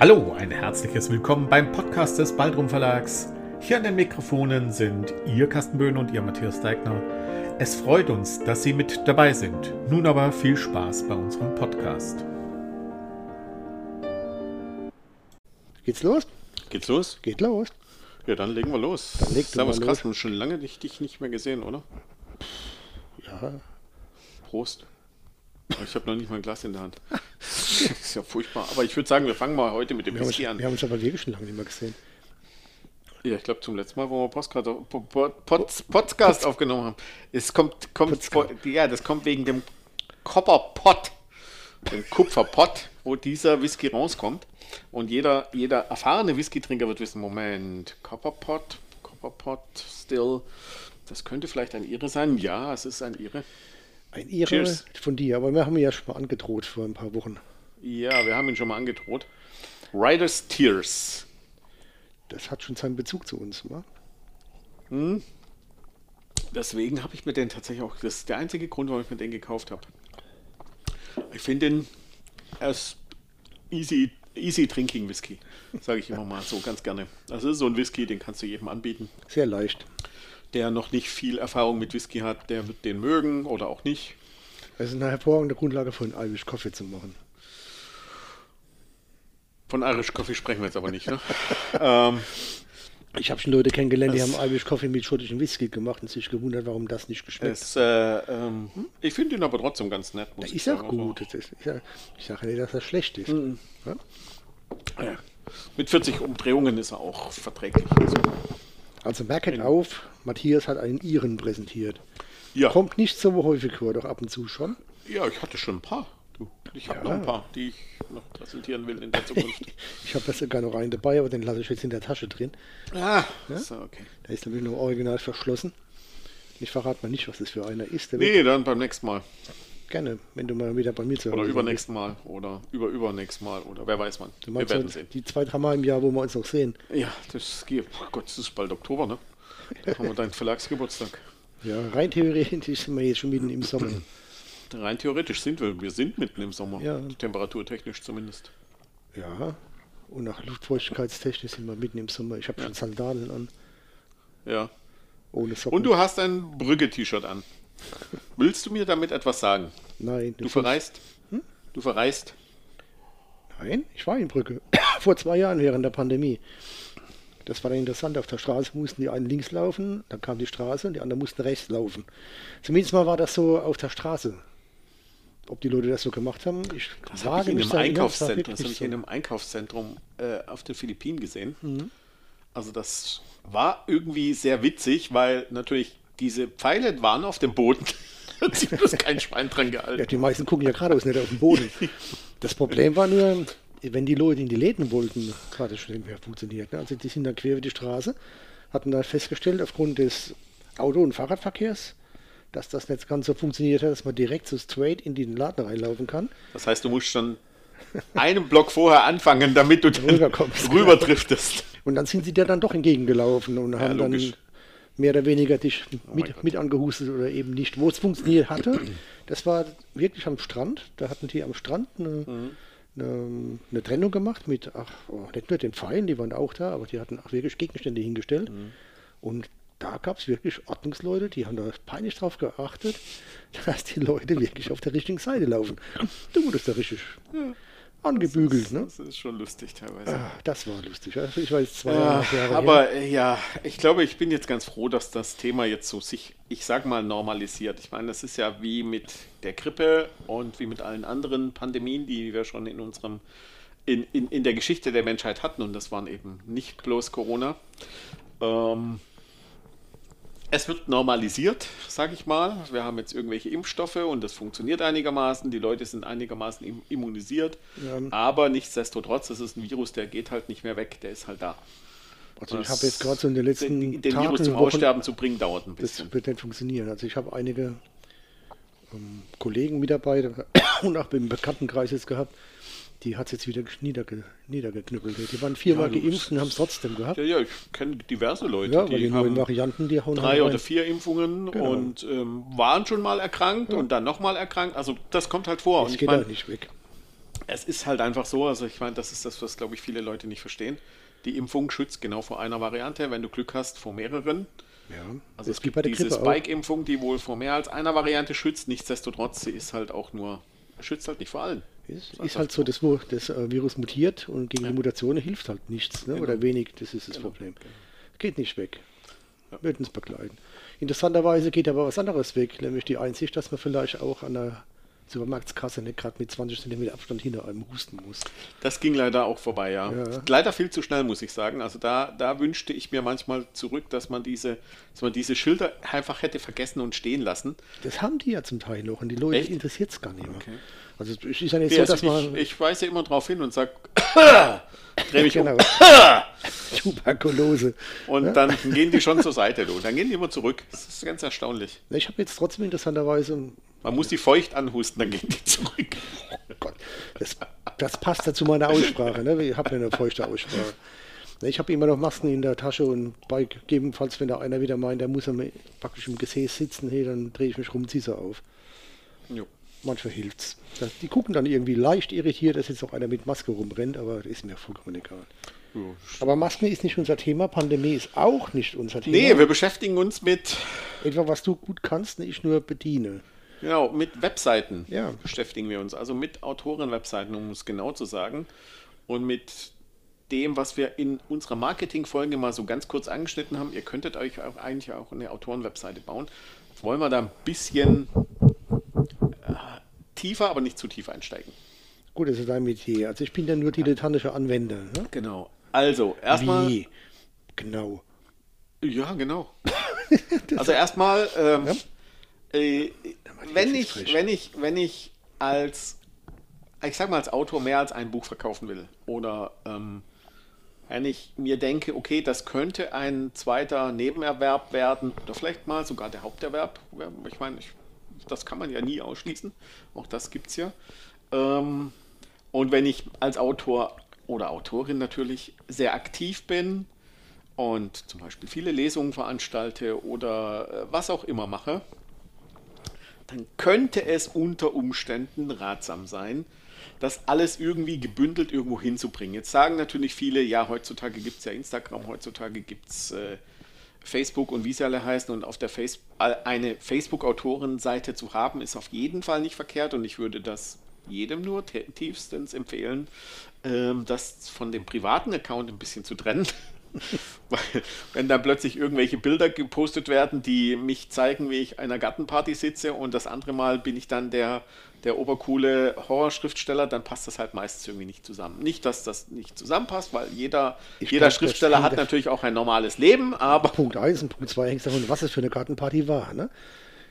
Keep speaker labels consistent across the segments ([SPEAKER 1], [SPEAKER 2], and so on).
[SPEAKER 1] Hallo, ein herzliches Willkommen beim Podcast des Baldrum Verlags. Hier an den Mikrofonen sind Ihr Carsten Böhn und Ihr Matthias Deigner. Es freut uns, dass Sie mit dabei sind. Nun aber viel Spaß bei unserem Podcast.
[SPEAKER 2] Geht's los?
[SPEAKER 3] Geht's los?
[SPEAKER 2] Geht los.
[SPEAKER 3] Ja, dann legen wir los.
[SPEAKER 2] Dann leg du
[SPEAKER 3] Servus Carsten, schon lange dich, dich nicht mehr gesehen, oder?
[SPEAKER 2] Ja,
[SPEAKER 3] Prost. Ich habe noch nicht mal ein Glas in der Hand. ist ja furchtbar. Aber ich würde sagen, wir fangen mal heute mit dem
[SPEAKER 2] wir haben, uns,
[SPEAKER 3] Whisky an.
[SPEAKER 2] wir haben uns aber wirklich schon lange nicht mehr gesehen.
[SPEAKER 3] Ja, ich glaube zum letzten Mal, wo wir Postcard, Po- Po- Pod- Podcast aufgenommen haben. Es kommt, kommt
[SPEAKER 2] Podcast.
[SPEAKER 3] ja, das kommt wegen dem Copperpot, dem Kupferpott, wo dieser Whisky rauskommt. Und jeder, jeder erfahrene Whisky-Trinker wird wissen, Moment, Copperpot, Copperpot, still, das könnte vielleicht ein Ire sein. Ja, es ist ein Ire.
[SPEAKER 2] Ein Ihre
[SPEAKER 3] Cheers.
[SPEAKER 2] von dir, aber wir haben ihn ja schon mal angedroht vor ein paar Wochen.
[SPEAKER 3] Ja, wir haben ihn schon mal angedroht. Riders Tears.
[SPEAKER 2] Das hat schon seinen Bezug zu uns, wa?
[SPEAKER 3] Deswegen habe ich mir den tatsächlich auch, das ist der einzige Grund, warum ich mir den gekauft habe. Ich finde den, ist easy, easy drinking Whisky, sage ich immer mal so ganz gerne. Das ist so ein Whisky, den kannst du jedem anbieten,
[SPEAKER 2] Sehr leicht.
[SPEAKER 3] Der noch nicht viel Erfahrung mit Whisky hat, der wird den mögen oder auch nicht.
[SPEAKER 2] Das ist eine hervorragende Grundlage für einen Irish Coffee zu machen.
[SPEAKER 3] Von Irish Coffee sprechen wir jetzt aber nicht, ne? ähm,
[SPEAKER 2] Ich habe schon Leute kennengelernt, die haben Irish Coffee mit schottischem Whisky gemacht und sich gewundert, warum das nicht geschmeckt
[SPEAKER 3] es, äh, ähm, ich finde ihn aber trotzdem ganz nett.
[SPEAKER 2] hat.
[SPEAKER 3] ich
[SPEAKER 2] Ist.
[SPEAKER 3] Also,
[SPEAKER 2] gut. Das ist, ich sage sag nicht, dass das schlecht ist.
[SPEAKER 3] Mhm.
[SPEAKER 2] Ja?
[SPEAKER 3] ja. Mit 40 Umdrehungen ist er auch verträglich. Also,
[SPEAKER 2] Also merket auf, Matthias hat einen Iren präsentiert.
[SPEAKER 3] ja.
[SPEAKER 2] Kommt nicht so häufig vor, doch ab und zu schon.
[SPEAKER 3] Ja, ich hatte schon ein paar. Du, ich habe
[SPEAKER 2] Ja.
[SPEAKER 3] noch ein paar, die ich noch präsentieren will in der Zukunft.
[SPEAKER 2] Ich habe das sogar noch einen dabei, aber den lasse ich jetzt in der Tasche drin.
[SPEAKER 3] ah, so, okay.
[SPEAKER 2] Der ist nämlich nur original verschlossen. Ich verrate mal nicht, was das für einer ist.
[SPEAKER 3] Nee, dann beim nächsten Mal.
[SPEAKER 2] Gerne, wenn du mal wieder bei mir zu
[SPEAKER 3] Oder
[SPEAKER 2] Hause
[SPEAKER 3] übernächsten Mal. Oder über übernächsten Mal. Oder wer weiß man.
[SPEAKER 2] Du
[SPEAKER 3] Wir werden
[SPEAKER 2] halt
[SPEAKER 3] sehen.
[SPEAKER 2] die zwei, drei Mal im Jahr, wo wir uns noch sehen.
[SPEAKER 3] Ja, das geht. Oh Gott, es ist bald Oktober, ne? Da haben wir deinen Verlagsgeburtstag.
[SPEAKER 2] Ja, rein theoretisch sind wir jetzt schon mitten im Sommer.
[SPEAKER 3] Rein theoretisch sind wir. Wir sind mitten im Sommer.
[SPEAKER 2] Ja.
[SPEAKER 3] Temperaturtechnisch zumindest.
[SPEAKER 2] Ja, und nach Luftfeuchtigkeitstechnisch sind wir mitten im Sommer. Ich habe schon Sandalen an,
[SPEAKER 3] Ja.
[SPEAKER 2] ohne Socken.
[SPEAKER 3] Und du hast ein Brügge-T-Shirt an. Willst du mir damit etwas sagen?
[SPEAKER 2] Nein,
[SPEAKER 3] Du verreist?
[SPEAKER 2] Hm?
[SPEAKER 3] Du verreist?
[SPEAKER 2] Nein, ich war in Brücke. Vor zwei Jahren während der Pandemie. Das war dann interessant. Auf der Straße mussten die einen links laufen, dann kam die Straße und die anderen mussten rechts laufen. Zumindest mal war das so auf der Straße. Ob die Leute das so gemacht haben, ich
[SPEAKER 3] Das habe ich in einem Einkaufszentrum, das habe ich
[SPEAKER 2] so.
[SPEAKER 3] in einem Einkaufszentrum äh, auf den Philippinen gesehen.
[SPEAKER 2] Mhm.
[SPEAKER 3] Also das war irgendwie sehr witzig, weil natürlich diese Pfeile waren auf dem Boden. Hat sich bloß kein Schwein dran
[SPEAKER 2] Ja,
[SPEAKER 3] gehalten.
[SPEAKER 2] die meisten gucken ja geradeaus nicht auf den Boden. Das Problem war nur, wenn die Leute in die Läden wollten, hat das schon mehr funktioniert. Ne? Also die sind dann quer über die Straße, hatten dann festgestellt, aufgrund des Auto- und Fahrradverkehrs, dass das nicht ganz so funktioniert hat, dass man direkt so straight in den Laden reinlaufen kann.
[SPEAKER 3] Das heißt, du musst schon einen Block vorher anfangen, damit du dann
[SPEAKER 2] Rüberkommst.
[SPEAKER 3] rüber driftest.
[SPEAKER 2] Und dann sind sie dir dann doch entgegengelaufen und haben dann
[SPEAKER 3] logisch.
[SPEAKER 2] Mehr oder weniger dich
[SPEAKER 3] mein
[SPEAKER 2] mit, mit angehustet oder eben nicht. Wo es funktioniert hatte, das war wirklich am Strand. Da hatten die am Strand eine,
[SPEAKER 3] Mhm.
[SPEAKER 2] eine, eine Trennung gemacht mit, ach, oh, nicht nur den Pfeilen, die waren auch da, aber die hatten auch wirklich Gegenstände hingestellt.
[SPEAKER 3] Mhm.
[SPEAKER 2] Und da gab es wirklich Ordnungsleute, die haben da peinlich drauf geachtet, dass die Leute wirklich auf der richtigen Seite laufen. Du wurdest da richtig angebügelt, ne?
[SPEAKER 3] Das ist schon lustig teilweise.
[SPEAKER 2] Ah, Das war lustig. Ich war jetzt zwei
[SPEAKER 3] Ja,
[SPEAKER 2] Jahre her.
[SPEAKER 3] aber äh, ja, ich glaube, ich bin jetzt ganz froh, dass das Thema jetzt so sich, ich sag mal, normalisiert. Ich meine, das ist ja wie mit der Grippe und wie mit allen anderen Pandemien, die wir schon in unserem in, in, in der Geschichte der Menschheit hatten und das waren eben nicht bloß Corona. Ähm, es wird normalisiert, sage ich mal. Wir haben jetzt irgendwelche Impfstoffe und das funktioniert einigermaßen. Die Leute sind einigermaßen im- immunisiert.
[SPEAKER 2] Ja.
[SPEAKER 3] Aber nichtsdestotrotz, das ist ein Virus, der geht halt nicht mehr weg, der ist halt da.
[SPEAKER 2] Also ich habe jetzt gerade so in den letzten
[SPEAKER 3] den, den
[SPEAKER 2] Tagen,
[SPEAKER 3] Virus zum
[SPEAKER 2] Wochen,
[SPEAKER 3] Aussterben zu bringen, dauert ein bisschen.
[SPEAKER 2] das wird nicht funktionieren. Also ich habe einige ähm, Kollegen, Mitarbeiter und auch im Bekanntenkreis jetzt gehabt, die hat es jetzt wieder niederge, niedergeknüppelt. Die waren viermal
[SPEAKER 3] Ja,
[SPEAKER 2] geimpft und haben es trotzdem gehabt.
[SPEAKER 3] Ja, ja, ich kenne diverse Leute,
[SPEAKER 2] Ja, die
[SPEAKER 3] die haben
[SPEAKER 2] Varianten, die hauen
[SPEAKER 3] drei oder vier Impfungen
[SPEAKER 2] Genau.
[SPEAKER 3] und ähm, waren schon mal erkrankt und dann nochmal erkrankt. Also das kommt halt vor.
[SPEAKER 2] Das geht
[SPEAKER 3] mein,
[SPEAKER 2] auch nicht weg.
[SPEAKER 3] Es ist halt einfach so, also ich meine, das ist das, was, glaube ich, viele Leute nicht verstehen. Die Impfung schützt genau vor einer Variante, wenn du Glück hast, vor mehreren.
[SPEAKER 2] Ja,
[SPEAKER 3] Also es gibt
[SPEAKER 2] bei der
[SPEAKER 3] diese. Spike-Impfung, die wohl vor mehr als einer Variante schützt. Nichtsdestotrotz, sie ist halt auch nur, schützt halt nicht vor allen.
[SPEAKER 2] Ist, ist halt so, das, wo das äh, Virus mutiert und gegen die Mutationen hilft halt nichts ne?
[SPEAKER 3] Genau.
[SPEAKER 2] oder wenig. Das ist das Problem. Geht nicht weg. Wird uns begleiten. Interessanterweise geht aber was anderes weg, nämlich die Einsicht, dass man vielleicht auch an der Supermarktskasse nicht gerade mit 20 cm Abstand hinter einem husten muss.
[SPEAKER 3] Das ging leider auch vorbei, ja.
[SPEAKER 2] Ja.
[SPEAKER 3] Leider viel zu schnell, muss ich sagen. Also da, da wünschte ich mir manchmal zurück, dass man diese, dass man diese Schilder einfach hätte vergessen und stehen lassen.
[SPEAKER 2] Das haben die ja zum Teil noch und die Leute interessiert es gar nicht mehr.
[SPEAKER 3] Okay.
[SPEAKER 2] Also es ist ja
[SPEAKER 3] Ja,
[SPEAKER 2] so,
[SPEAKER 3] also ich, ich weise immer drauf hin und sage, dreh mich
[SPEAKER 2] genau,
[SPEAKER 3] um.
[SPEAKER 2] Tuberkulose.
[SPEAKER 3] Und dann gehen die schon zur Seite, du. Dann gehen die immer zurück. Das ist ganz erstaunlich.
[SPEAKER 2] Ich habe jetzt trotzdem interessanterweise
[SPEAKER 3] Man muss die feucht anhusten, dann gehen die zurück.
[SPEAKER 2] Oh Gott, das, das passt ja zu meiner Aussprache. Ne? Ich habe ja eine feuchte Aussprache. Ich habe immer noch Masken in der Tasche und bei gegebenenfalls, wenn da einer wieder meint, der muss am- praktisch im Gesäß sitzen, hey, dann drehe ich mich rum, ziehe sie auf.
[SPEAKER 3] Jo.
[SPEAKER 2] Manchmal hilft's. Das, die gucken dann irgendwie leicht irritiert, dass jetzt noch einer mit Maske rumrennt, aber das ist mir vollkommen egal.
[SPEAKER 3] Jo.
[SPEAKER 2] Aber Masken ist nicht unser Thema, Pandemie ist auch nicht unser Thema.
[SPEAKER 3] Nee, wir beschäftigen uns mit,
[SPEAKER 2] Etwa was du gut kannst, ich nur bediene.
[SPEAKER 3] Genau, mit Webseiten.
[SPEAKER 2] Ja.
[SPEAKER 3] Beschäftigen wir uns. Also mit Autorenwebseiten, um es genau zu sagen. Und mit dem, was wir in unserer Marketing-Folge mal so ganz kurz angeschnitten haben. Ihr könntet euch auch eigentlich auch eine Autorenwebseite bauen. Jetzt wollen wir da ein bisschen äh, tiefer, aber nicht zu tief einsteigen.
[SPEAKER 2] Gut, das ist dein Metier. Also ich bin ja nur dilettantischer Anwender. Ne?
[SPEAKER 3] Genau. Also, erstmal.
[SPEAKER 2] Wie? Genau.
[SPEAKER 3] Ja, genau. also erstmal, ähm, äh, wenn ich,
[SPEAKER 2] frisch.
[SPEAKER 3] wenn ich, wenn ich als, ich sag mal als Autor mehr als ein Buch verkaufen will oder ähm, wenn ich mir denke, okay, das könnte ein zweiter Nebenerwerb werden oder vielleicht mal sogar der Haupterwerb. Ich meine, ich, das kann man ja nie ausschließen. Auch das gibt's ja. Ähm, und wenn ich als Autor oder Autorin natürlich sehr aktiv bin und zum Beispiel viele Lesungen veranstalte oder äh, was auch immer mache, dann könnte es unter Umständen ratsam sein, das alles irgendwie gebündelt irgendwo hinzubringen. Jetzt sagen natürlich viele, ja, heutzutage gibt es ja Instagram, heutzutage gibt es äh, Facebook und wie sie alle heißen und auf der Face äh, eine Facebook-Autorenseite zu haben, ist auf jeden Fall nicht verkehrt und ich würde das jedem nur tiefstens empfehlen, ähm, das von dem privaten Account ein bisschen zu trennen. Weil, wenn dann plötzlich irgendwelche Bilder gepostet werden, die mich zeigen, wie ich einer Gartenparty sitze und das andere Mal bin ich dann der, der obercoole Horrorschriftsteller, dann passt das halt meistens irgendwie nicht zusammen. Nicht, dass das nicht zusammenpasst, weil jeder,
[SPEAKER 2] Ich
[SPEAKER 3] jeder
[SPEAKER 2] glaub,
[SPEAKER 3] Schriftsteller hat natürlich auch ein normales Leben, aber
[SPEAKER 2] Punkt 1 und Punkt 2 hängt davon, was es für eine Gartenparty war. Ne?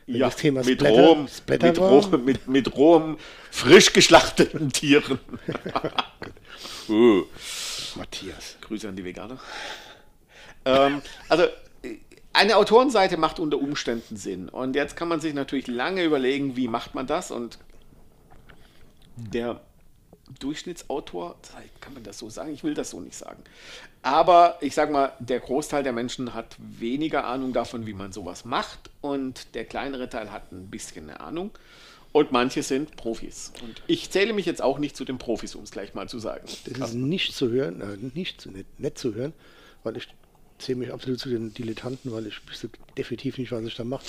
[SPEAKER 2] Wenn
[SPEAKER 3] ja,
[SPEAKER 2] das Thema
[SPEAKER 3] mit,
[SPEAKER 2] Splatter-
[SPEAKER 3] rohem,
[SPEAKER 2] Splatter
[SPEAKER 3] mit,
[SPEAKER 2] war,
[SPEAKER 3] rohem, mit, mit rohem, frisch geschlachteten Tieren. uh.
[SPEAKER 2] Matthias.
[SPEAKER 3] Grüße an die Veganer. ähm, also, eine Autorenseite macht unter Umständen Sinn. Und jetzt kann man sich natürlich lange überlegen, wie macht man das. Und der Durchschnittsautor, kann man das so sagen? Ich will das so nicht sagen. Aber ich sage mal, der Großteil der Menschen hat weniger Ahnung davon, wie man sowas macht. Und der kleinere Teil hat ein bisschen eine Ahnung. Und manche sind Profis. Und ich zähle mich jetzt auch nicht zu den Profis, um es gleich mal zu sagen.
[SPEAKER 2] Das ist nicht zu hören, äh, nicht, zu- nicht, nicht zu hören, weil ich zähle mich absolut zu den Dilettanten, weil ich wüsste definitiv nicht, was ich da mache.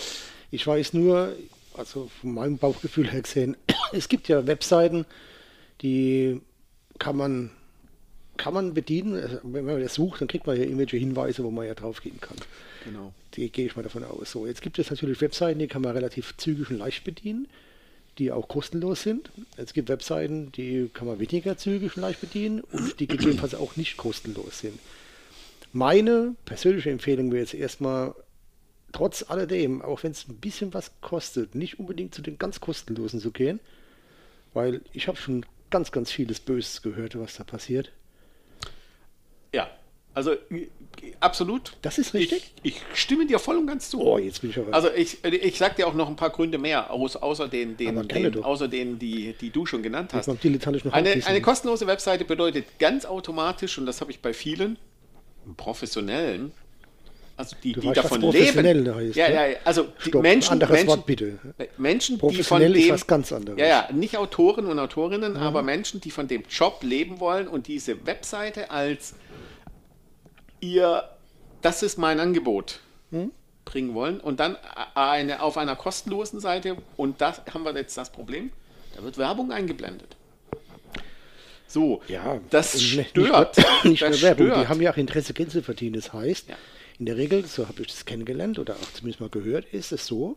[SPEAKER 2] Ich weiß nur, also von meinem Bauchgefühl her gesehen, es gibt ja Webseiten, die kann man, kann man bedienen. Also, Wenn man das sucht, dann kriegt man ja irgendwelche Hinweise, wo man ja draufgehen kann.
[SPEAKER 3] Genau.
[SPEAKER 2] Die gehe ich mal davon aus. So, jetzt gibt es natürlich Webseiten, die kann man relativ zügig und leicht bedienen, die auch kostenlos sind. Es gibt Webseiten, die kann man weniger zügig und leicht bedienen und die gegebenenfalls auch nicht kostenlos sind. Meine persönliche Empfehlung wäre jetzt erstmal, trotz alledem, auch wenn es ein bisschen was kostet, nicht unbedingt zu den ganz kostenlosen zu gehen, weil ich habe schon ganz, ganz vieles Böses gehört, was da passiert.
[SPEAKER 3] Also äh, absolut.
[SPEAKER 2] Das ist richtig?
[SPEAKER 3] Ich, ich stimme dir voll und ganz zu.
[SPEAKER 2] Oh, jetzt bin ich aber.
[SPEAKER 3] Also ich, ich sag dir auch noch ein paar Gründe mehr, aus, außer den, den, den außer denen, die, die du schon genannt hast.
[SPEAKER 2] noch
[SPEAKER 3] Eine, eine kostenlose Webseite bedeutet ganz automatisch, und das habe ich bei vielen professionellen also die,
[SPEAKER 2] Du
[SPEAKER 3] die
[SPEAKER 2] weißt,
[SPEAKER 3] davon leben.
[SPEAKER 2] heißt,
[SPEAKER 3] ja,
[SPEAKER 2] ne?
[SPEAKER 3] ja, ja, also die
[SPEAKER 2] Stopp,
[SPEAKER 3] Menschen,
[SPEAKER 2] anderes
[SPEAKER 3] Menschen,
[SPEAKER 2] Wort bitte.
[SPEAKER 3] Menschen, die von
[SPEAKER 2] Professionell ist
[SPEAKER 3] dem,
[SPEAKER 2] was ganz anderes.
[SPEAKER 3] Ja, ja, nicht Autoren und Autorinnen,
[SPEAKER 2] Mhm.
[SPEAKER 3] aber Menschen, die von dem Job leben wollen und diese Webseite als ihr, das ist mein Angebot
[SPEAKER 2] Mhm.
[SPEAKER 3] bringen wollen und dann eine auf einer kostenlosen Seite und das haben wir jetzt das Problem, da wird Werbung eingeblendet. So,
[SPEAKER 2] Ja,
[SPEAKER 3] das stört.
[SPEAKER 2] Nicht nur, nicht
[SPEAKER 3] das
[SPEAKER 2] Werbung,
[SPEAKER 3] stört.
[SPEAKER 2] die haben ja auch Interesse, Geld zu verdienen. Das heißt,
[SPEAKER 3] Ja.
[SPEAKER 2] in der Regel, so habe ich das kennengelernt oder auch zumindest mal gehört, ist es so,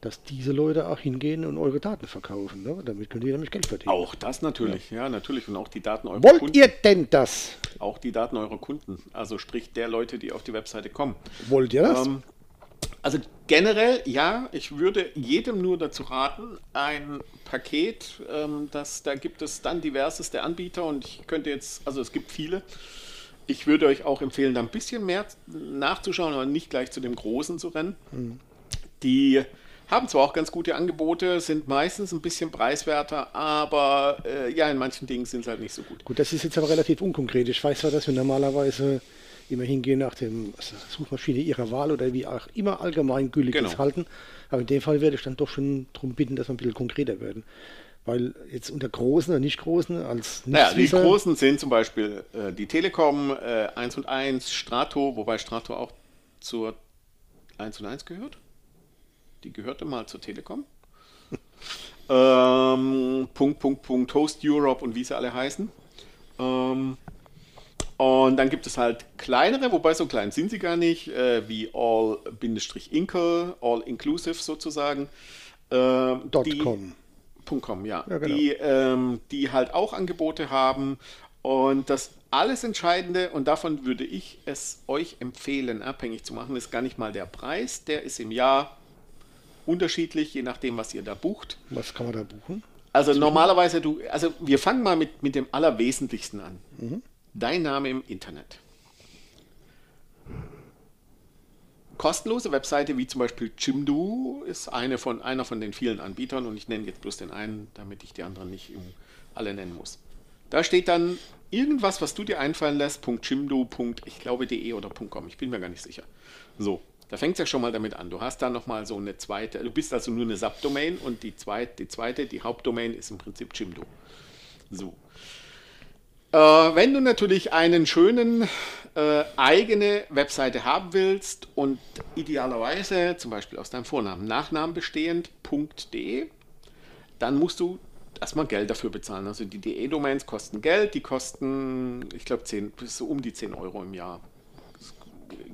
[SPEAKER 2] dass diese Leute auch hingehen und eure Daten verkaufen. Ne? Damit können die nämlich Geld verdienen.
[SPEAKER 3] Auch das natürlich, ja. natürlich. Und auch die Daten eurer
[SPEAKER 2] Wollt
[SPEAKER 3] Kunden.
[SPEAKER 2] ihr denn das?
[SPEAKER 3] Auch die Daten eurer Kunden. Also sprich der Leute, die auf die Webseite kommen.
[SPEAKER 2] Wollt ihr das?
[SPEAKER 3] Ähm, also generell, ja, ich würde jedem nur dazu raten, ein Paket, ähm, das, da gibt es dann diverseste Anbieter und ich könnte jetzt, also es gibt viele. Ich würde euch auch empfehlen, da ein bisschen mehr nachzuschauen, aber nicht gleich zu dem Großen zu rennen. Die haben zwar auch ganz gute Angebote, sind meistens ein bisschen preiswerter, aber äh, ja, in manchen Dingen sind sie halt nicht so gut.
[SPEAKER 2] Gut, das ist jetzt aber relativ unkonkret. Ich weiß zwar, dass wir normalerweise immer hingehen nach dem Suchmaschine ihrer Wahl oder wie auch immer allgemeingültiges
[SPEAKER 3] Genau.
[SPEAKER 2] halten. Aber in dem Fall werde ich dann doch schon darum bitten, dass wir ein bisschen konkreter werden. Weil jetzt unter Großen oder Nicht-Großen als
[SPEAKER 3] Naja, die großen sind zum Beispiel äh, die Telekom, äh, 1 und 1, Strato, wobei Strato auch zur 1 und 1 gehört. Die gehörte mal zur Telekom. ähm, Punkt, Punkt, Punkt, Host Europe und wie sie alle heißen. Ähm, und dann gibt es halt kleinere, wobei so klein sind sie gar nicht, äh, wie All-Inkle, All-Inclusive sozusagen.
[SPEAKER 2] Dot
[SPEAKER 3] die-
[SPEAKER 2] com.
[SPEAKER 3] .com, ja.
[SPEAKER 2] Ja, genau.
[SPEAKER 3] die, ähm, die halt auch Angebote haben. Und das alles Entscheidende, und davon würde ich es euch empfehlen, abhängig zu machen, ist gar nicht mal der Preis. Der ist im Jahr unterschiedlich, je nachdem, was ihr da bucht.
[SPEAKER 2] Was kann man da buchen?
[SPEAKER 3] Also normalerweise, du, also wir fangen mal mit, mit dem Allerwesentlichsten an. Dein Name im Internet. Kostenlose Webseite wie zum Beispiel Jimdo ist eine von, einer von den vielen Anbietern und ich nenne jetzt bloß den einen, damit ich die anderen nicht im, alle nennen muss. Da steht dann irgendwas, was du dir einfallen lässt, .jimdo, ich glaube .de oder .com, ich bin mir gar nicht sicher. So, da fängt es ja schon mal damit an. Du hast dann nochmal so eine zweite, du bist also nur eine Subdomain und die zweite, die zweite, die Hauptdomain ist im Prinzip Jimdo. So. Äh, wenn du natürlich einen schönen äh, eigene Webseite haben willst und idealerweise zum Beispiel aus deinem Vornamen, Nachnamen bestehend .de, dann musst du erstmal Geld dafür bezahlen. Also die DE-Domains kosten Geld, die kosten, ich glaube, 10, bis so um die 10 Euro im Jahr.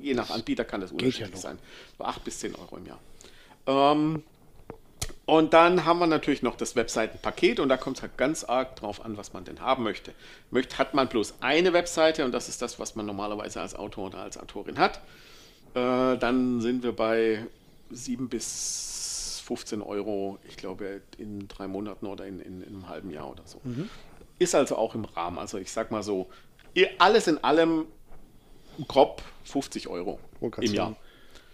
[SPEAKER 3] Je nach Anbieter kann das
[SPEAKER 2] ja
[SPEAKER 3] unterschiedlich
[SPEAKER 2] noch.
[SPEAKER 3] sein. So 8 bis 10 Euro im Jahr. Ähm, und dann haben wir natürlich noch das Webseitenpaket und da kommt es halt ganz arg drauf an, was man denn haben möchte. möchte. Hat man bloß eine Webseite und das ist das, was man normalerweise als Autor oder als Autorin hat, äh, dann sind wir bei 7 bis 15 Euro, ich glaube, in drei Monaten oder in, in, in einem halben Jahr oder so. Ist also auch im Rahmen. Also ich sag mal so, ihr- alles in allem grob 50 Euro
[SPEAKER 2] grad
[SPEAKER 3] im Jahr.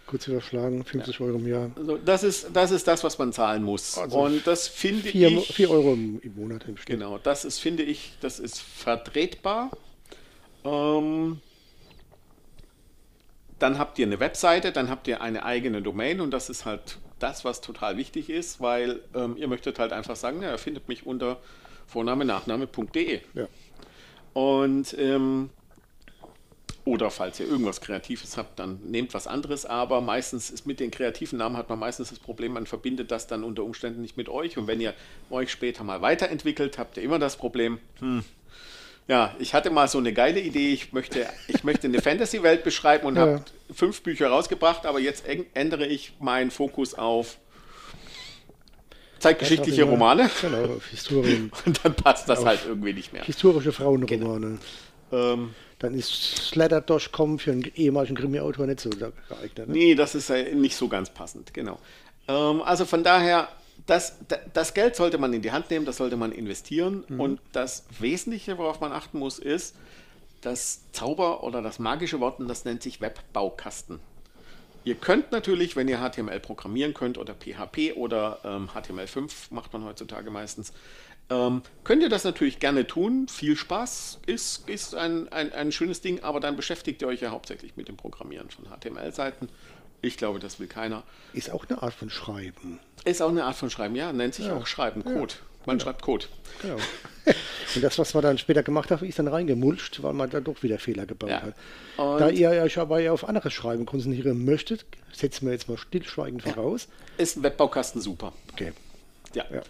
[SPEAKER 2] Kurz überschlagen, 50 Euro im Jahr.
[SPEAKER 3] Also das ist, das ist das, was man zahlen muss.
[SPEAKER 2] Also
[SPEAKER 3] und das finde
[SPEAKER 2] 4,
[SPEAKER 3] ich.
[SPEAKER 2] 4 Euro im, im Monat im Schnitt.
[SPEAKER 3] Genau, das ist, finde ich, das ist vertretbar. Ähm, dann habt ihr eine Webseite, dann habt ihr eine eigene Domain und das ist halt das, was total wichtig ist, weil ähm, ihr möchtet halt einfach sagen, ja, ihr findet mich unter Vorname, Nachname.de.
[SPEAKER 2] Ja.
[SPEAKER 3] Und ähm, oder falls ihr irgendwas Kreatives habt, dann nehmt was anderes. Aber meistens ist mit den kreativen Namen hat man meistens das Problem, man verbindet das dann unter Umständen nicht mit euch. Und wenn ihr euch später mal weiterentwickelt, habt ihr immer das Problem, hm, ja, ich hatte mal so eine geile Idee, ich möchte, ich möchte eine Fantasy-Welt beschreiben und
[SPEAKER 2] Ja.
[SPEAKER 3] habe fünf Bücher rausgebracht, aber jetzt ändere ich meinen Fokus auf zeitgeschichtliche
[SPEAKER 2] immer-
[SPEAKER 3] Romane
[SPEAKER 2] Genau, auf Historien.
[SPEAKER 3] und dann passt das
[SPEAKER 2] Auf-
[SPEAKER 3] halt irgendwie nicht mehr.
[SPEAKER 2] Historische Frauenromane.
[SPEAKER 3] Ähm,
[SPEAKER 2] Dann ist Slather.com für einen ehemaligen Krimi-Autor nicht so geeignet. Ne?
[SPEAKER 3] Nee, das ist ja nicht so ganz passend, genau. Ähm, also von daher, das, da- das Geld sollte man in die Hand nehmen, das sollte man investieren. Und das Wesentliche, worauf man achten muss, ist, das Zauber oder das magische Wort, und das nennt sich Webbaukasten. Ihr könnt natürlich, wenn ihr HTML programmieren könnt oder PHP oder ähm, HTML5 macht man heutzutage meistens, ähm, könnt ihr das natürlich gerne tun. Viel Spaß ist, ist ein, ein, ein schönes Ding, aber dann beschäftigt ihr euch ja hauptsächlich mit dem Programmieren von HTML-Seiten. Ich glaube, das will keiner.
[SPEAKER 2] Ist auch eine Art von Schreiben.
[SPEAKER 3] Ist auch eine Art von Schreiben, ja. Nennt sich
[SPEAKER 2] Ja.
[SPEAKER 3] auch Schreiben,
[SPEAKER 2] Ja.
[SPEAKER 3] Code. Man schreibt Code.
[SPEAKER 2] Genau. Und das, was man dann später gemacht hat, ist dann reingemulcht, weil man da doch wieder Fehler gebaut
[SPEAKER 3] Ja.
[SPEAKER 2] hat.
[SPEAKER 3] Und-
[SPEAKER 2] Da ihr euch aber ja auf anderes Schreiben konzentrieren möchtet, setzen wir jetzt mal stillschweigend voraus.
[SPEAKER 3] Ist ein Webbaukasten super.
[SPEAKER 2] Okay.
[SPEAKER 3] Ja.
[SPEAKER 2] Ja.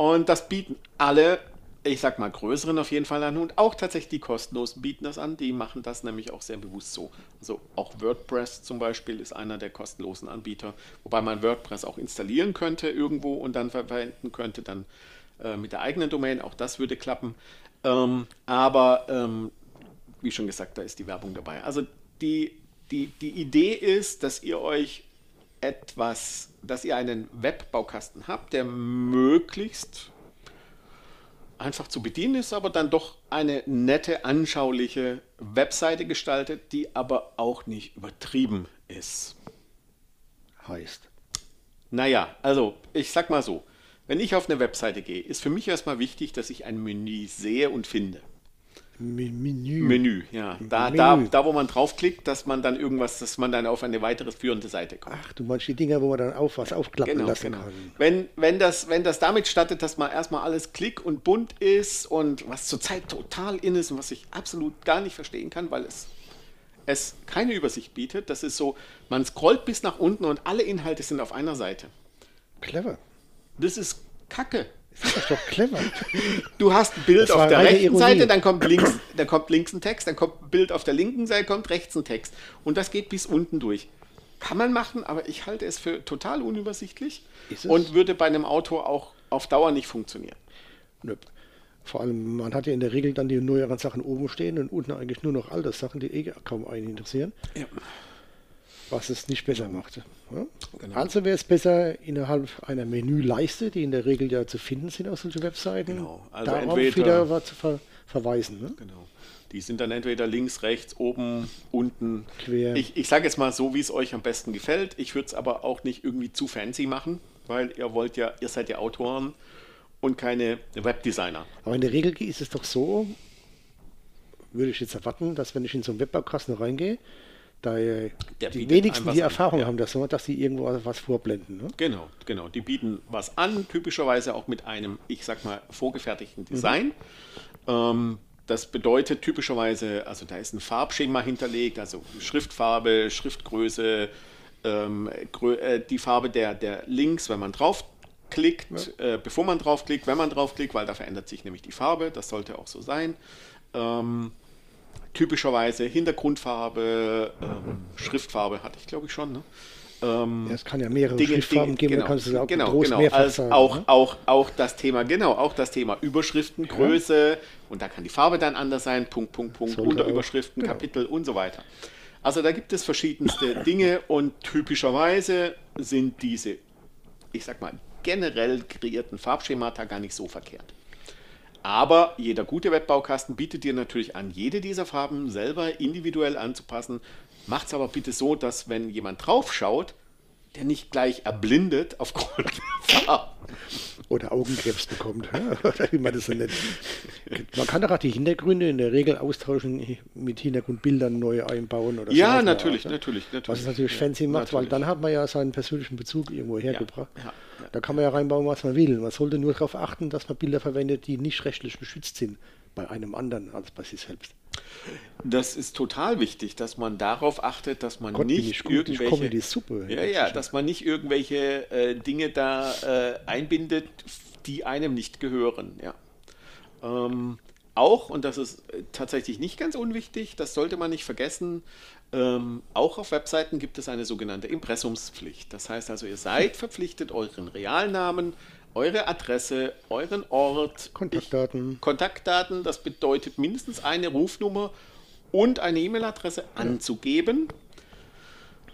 [SPEAKER 3] Und das bieten alle, ich sag mal, größeren auf jeden Fall an und auch tatsächlich die kostenlosen bieten das an. Die machen das nämlich auch sehr bewusst so. Also auch WordPress zum Beispiel ist einer der kostenlosen Anbieter, wobei man WordPress auch installieren könnte irgendwo und dann verwenden könnte, dann äh, mit der eigenen Domain. Auch das würde klappen. Ähm, aber ähm, wie schon gesagt, da ist die Werbung dabei. Also die, die, die Idee ist, dass ihr euch etwas, dass ihr einen Webbaukasten habt, der möglichst einfach zu bedienen ist, aber dann doch eine nette, anschauliche Webseite gestaltet, die aber auch nicht übertrieben ist.
[SPEAKER 2] Heißt.
[SPEAKER 3] Naja, also ich sag mal so, wenn ich auf eine Webseite gehe, ist für mich erstmal wichtig, dass ich ein Menü sehe und finde.
[SPEAKER 2] Menü.
[SPEAKER 3] Menü, ja. Da,
[SPEAKER 2] Menü.
[SPEAKER 3] Da, da, wo man draufklickt, dass man dann irgendwas, dass man dann auf eine weitere führende Seite kommt.
[SPEAKER 2] Ach, du meinst die Dinger, wo man dann auf was aufklappen
[SPEAKER 3] Genau,
[SPEAKER 2] lassen
[SPEAKER 3] genau.
[SPEAKER 2] kann.
[SPEAKER 3] Wenn, wenn, das, wenn das damit stattet, dass man erstmal alles klick und bunt ist und was zurzeit total in ist und was ich absolut gar nicht verstehen kann, weil es, es keine Übersicht bietet, das ist so, man scrollt bis nach unten und alle Inhalte sind auf einer Seite.
[SPEAKER 2] Clever.
[SPEAKER 3] Das ist Kacke.
[SPEAKER 2] Das ist doch clever.
[SPEAKER 3] Du hast ein Bild
[SPEAKER 2] Das
[SPEAKER 3] auf der rechten
[SPEAKER 2] Ironie.
[SPEAKER 3] Seite, dann kommt links, dann kommt links ein Text, dann kommt ein Bild auf der linken Seite, kommt rechts ein Text. Und das geht bis unten durch. Kann man machen, aber ich halte es für total unübersichtlich und würde bei einem Auto auch auf Dauer nicht funktionieren.
[SPEAKER 2] Nö. Vor allem, man hat ja in der Regel dann die neueren Sachen oben stehen und unten eigentlich nur noch alte Sachen, die eh kaum einen interessieren,
[SPEAKER 3] Ja.
[SPEAKER 2] Was es nicht besser macht. Ja?
[SPEAKER 3] Genau.
[SPEAKER 2] Also wäre es besser innerhalb einer Menüleiste, die in der Regel ja zu finden sind auf solchen Webseiten,
[SPEAKER 3] Genau. Also
[SPEAKER 2] darauf
[SPEAKER 3] entweder-
[SPEAKER 2] wieder was zu ver verweisen. Ne?
[SPEAKER 3] Genau. Die sind dann entweder links, rechts, oben, unten.
[SPEAKER 2] Quer.
[SPEAKER 3] Ich, ich sage jetzt mal so, wie es euch am besten gefällt. Ich würde es aber auch nicht irgendwie zu fancy machen, weil ihr wollt ja, ihr seid ja Autoren und keine Webdesigner.
[SPEAKER 2] Aber in der Regel ist es doch so, würde ich jetzt erwarten, dass wenn ich in so einen Webbaukasten reingehe, da äh, die wenigsten die
[SPEAKER 3] an,
[SPEAKER 2] Erfahrung
[SPEAKER 3] ja.
[SPEAKER 2] haben, dass, so- dass sie irgendwo was vorblenden. Ne?
[SPEAKER 3] Genau, genau. Die bieten was an, typischerweise auch mit einem, ich sag mal, vorgefertigten Design. Ähm, das bedeutet typischerweise, also da ist ein Farbschema hinterlegt, also Schriftfarbe, Schriftgröße, ähm, äh, die Farbe der, der Links, wenn man draufklickt, äh, bevor man draufklickt, wenn man draufklickt, weil da verändert sich nämlich die Farbe, das sollte auch so sein. Ähm, typischerweise Hintergrundfarbe, ähm, Schriftfarbe hatte ich glaube ich schon. Ne? Ähm,
[SPEAKER 2] Ja, es kann ja mehrere
[SPEAKER 3] Dinge-
[SPEAKER 2] Schriftfarben
[SPEAKER 3] Dinge-
[SPEAKER 2] geben,
[SPEAKER 3] genau,
[SPEAKER 2] kannst du es auch
[SPEAKER 3] genau,
[SPEAKER 2] groß
[SPEAKER 3] genau.
[SPEAKER 2] mehrfach
[SPEAKER 3] Als
[SPEAKER 2] sagen.
[SPEAKER 3] auch,
[SPEAKER 2] ne?
[SPEAKER 3] auch, auch das Thema, genau, auch das Thema Überschriften, Größe und da kann die Farbe dann anders sein, Punkt, Punkt, Punkt,
[SPEAKER 2] Sollte
[SPEAKER 3] Unterüberschriften,
[SPEAKER 2] auch, genau.
[SPEAKER 3] Kapitel und so weiter. Also da gibt es verschiedenste Dinge und typischerweise sind diese, ich sag mal, generell kreierten Farbschemata gar nicht so verkehrt. Aber jeder gute Webbaukasten bietet dir natürlich an, jede dieser Farben selber individuell anzupassen. Macht es aber bitte so, dass wenn jemand draufschaut, der nicht gleich erblindet aufgrund der Farben.
[SPEAKER 2] Oder Augenkrebs bekommt, oder wie man das so nennt. Man kann doch auch die Hintergründe in der Regel austauschen, mit Hintergrundbildern neu einbauen oder
[SPEAKER 3] Ja,
[SPEAKER 2] der
[SPEAKER 3] natürlich,
[SPEAKER 2] Art,
[SPEAKER 3] natürlich, natürlich.
[SPEAKER 2] Was es natürlich
[SPEAKER 3] Ja,
[SPEAKER 2] fancy macht, weil
[SPEAKER 3] natürlich.
[SPEAKER 2] dann hat man ja seinen persönlichen Bezug irgendwo hergebracht.
[SPEAKER 3] ja, ja.
[SPEAKER 2] Da kann man ja reinbauen, was man will. Man sollte nur darauf achten, dass man Bilder verwendet, die nicht rechtlich geschützt sind bei einem anderen als bei sich selbst.
[SPEAKER 3] Das ist total wichtig, dass man darauf achtet, dass man
[SPEAKER 2] Gott,
[SPEAKER 3] nicht
[SPEAKER 2] ich gut,
[SPEAKER 3] irgendwelche.
[SPEAKER 2] Suppe.
[SPEAKER 3] Ja, ja, dass man nicht irgendwelche äh, Dinge da äh, einbindet, die einem nicht gehören. Ja. Ähm, auch, und das ist äh, tatsächlich nicht ganz unwichtig, das sollte man nicht vergessen, ähm, auch auf Webseiten gibt es eine sogenannte Impressumspflicht. Das heißt also, ihr seid verpflichtet, euren Realnamen, eure Adresse, euren Ort,
[SPEAKER 2] Kontaktdaten.
[SPEAKER 3] ich, Kontaktdaten, das bedeutet mindestens eine Rufnummer und eine E-Mail-Adresse anzugeben.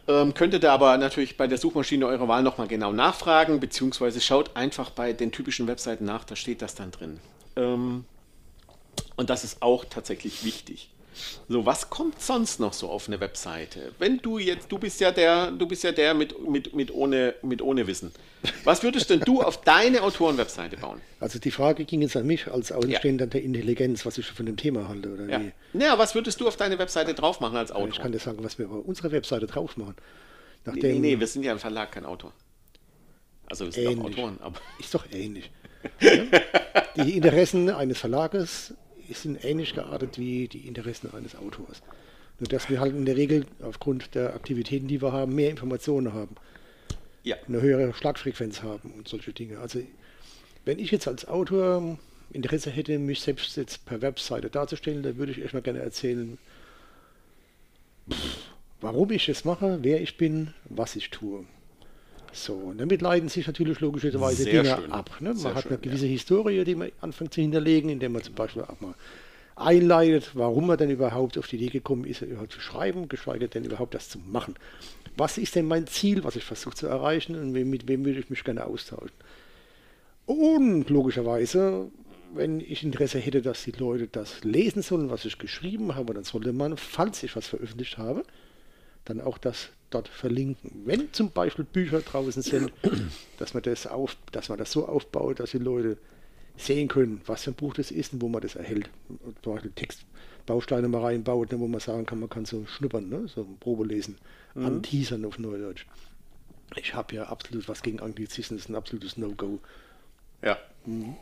[SPEAKER 3] Ähm, könntet ihr aber natürlich bei der Suchmaschine eurer Wahl nochmal genau nachfragen, beziehungsweise schaut einfach bei den typischen Webseiten nach, da steht das dann drin. Ähm, und das ist auch tatsächlich wichtig. So, was kommt sonst noch so auf eine Webseite? Wenn du jetzt, du bist ja der, du bist ja der mit, mit, mit, ohne, mit ohne Wissen. Was würdest denn du auf deine Autorenwebseite bauen?
[SPEAKER 2] Also die Frage ging jetzt an mich als Außenstehender ja. der Intelligenz, was ich von dem Thema halte, oder
[SPEAKER 3] ja. wie? Naja, was würdest du auf deine Webseite drauf machen als Autor?
[SPEAKER 2] Ich kann dir sagen, was wir auf unserer Webseite drauf machen.
[SPEAKER 3] Nachdem, nee, nee, nee, wir sind ja im Verlag kein Autor. Also wir sind ähnlich. auch Autoren, aber.
[SPEAKER 2] Ist doch ähnlich. die Interessen eines Verlages sind ähnlich geartet wie die Interessen eines Autors. Nur dass wir halt in der Regel aufgrund der Aktivitäten, die wir haben, mehr Informationen haben. Ja. Eine höhere Schlagfrequenz haben und solche Dinge. Also wenn ich jetzt als Autor Interesse hätte, mich selbst jetzt per Webseite darzustellen, dann würde ich erstmal gerne erzählen, warum ich es mache, wer ich bin, was ich tue. So, und damit leiten sich natürlich logischerweise Sehr Dinge schön. ab. Ne? Man Sehr hat schön, eine gewisse ja. Historie, die man anfängt zu hinterlegen, indem man zum Beispiel auch mal einleitet, warum man denn überhaupt auf die Idee gekommen ist, überhaupt zu schreiben, geschweige denn überhaupt das zu machen. Was ist denn mein Ziel, was ich versuche zu erreichen und mit wem würde ich mich gerne austauschen? Und logischerweise, wenn ich Interesse hätte, dass die Leute das lesen sollen, was ich geschrieben habe, dann sollte man, falls ich was veröffentlicht habe, dann auch das dort verlinken. Wenn zum Beispiel Bücher draußen sind, dass man das auf, dass man das so aufbaut, dass die Leute sehen können, was für ein Buch das ist und wo man das erhält. Zum Beispiel Textbausteine mal reinbaut, ne, wo man sagen kann, man kann so schnuppern, ne, so Probe lesen, mhm. anteasern auf Neudeutsch. Ich habe ja absolut was gegen Anglizismen, das ist ein absolutes No-Go.
[SPEAKER 3] Ja. Mhm.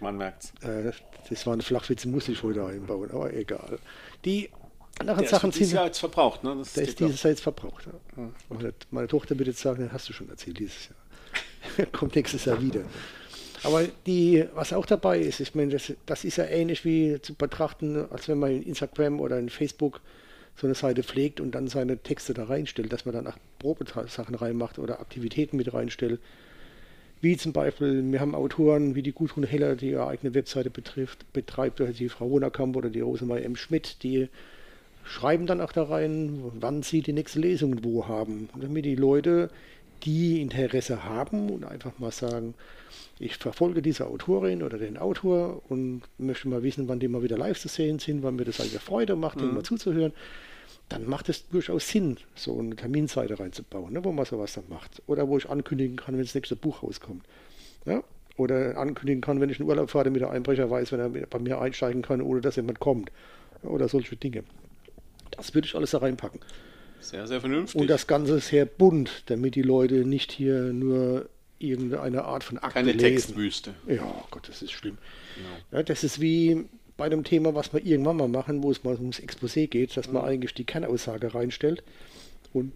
[SPEAKER 3] Man merkt's.
[SPEAKER 2] Äh, das war eine Flachwitze, muss ich heute einbauen, aber egal. Die anderen
[SPEAKER 3] der
[SPEAKER 2] Sachen
[SPEAKER 3] ist dieses Jahr jetzt verbraucht, ne?
[SPEAKER 2] Das der ist dieses Jahr jetzt verbraucht. Ja. Meine, meine, Tochter wird jetzt sagen, das hast du schon erzählt dieses Jahr. Kommt nächstes Jahr wieder. Aber die, was auch dabei ist, ich meine, das, das ist ja ähnlich wie zu betrachten, als wenn man in Instagram oder in Facebook so eine Seite pflegt und dann seine Texte da reinstellt, dass man dann auch Probesachen reinmacht oder Aktivitäten mit reinstellt. Wie zum Beispiel, wir haben Autoren wie die Gudrun Heller, die ihre eigene Webseite betrifft, betreibt, oder die Frau Wohnerkamp oder die Rosemary M. Schmidt, die schreiben dann auch da rein, wann sie die nächste Lesung wo haben, damit die Leute, die Interesse haben und einfach mal sagen, ich verfolge diese Autorin oder den Autor und möchte mal wissen, wann die mal wieder live zu sehen sind, wann mir das eigentlich Freude macht, mhm. mal zuzuhören, dann macht es durchaus Sinn, so eine Terminseite reinzubauen, ne, wo man sowas dann macht. Oder wo ich ankündigen kann, wenn das nächste Buch rauskommt. Ja? Oder ankündigen kann, wenn ich in Urlaub fahre, damit der Einbrecher weiß, wenn er bei mir einsteigen kann, ohne dass jemand kommt. Oder solche Dinge. Das würde ich alles da reinpacken.
[SPEAKER 3] Sehr, sehr vernünftig.
[SPEAKER 2] Und das Ganze sehr bunt, damit die Leute nicht hier nur irgendeine Art von
[SPEAKER 3] Akte Keine lesen. Textwüste.
[SPEAKER 2] Ja, Gott, das ist schlimm. Genau. Ja, das ist wie bei einem Thema, was wir irgendwann mal machen, wo es mal ums Exposé geht, dass man mhm. eigentlich die Kernaussage reinstellt und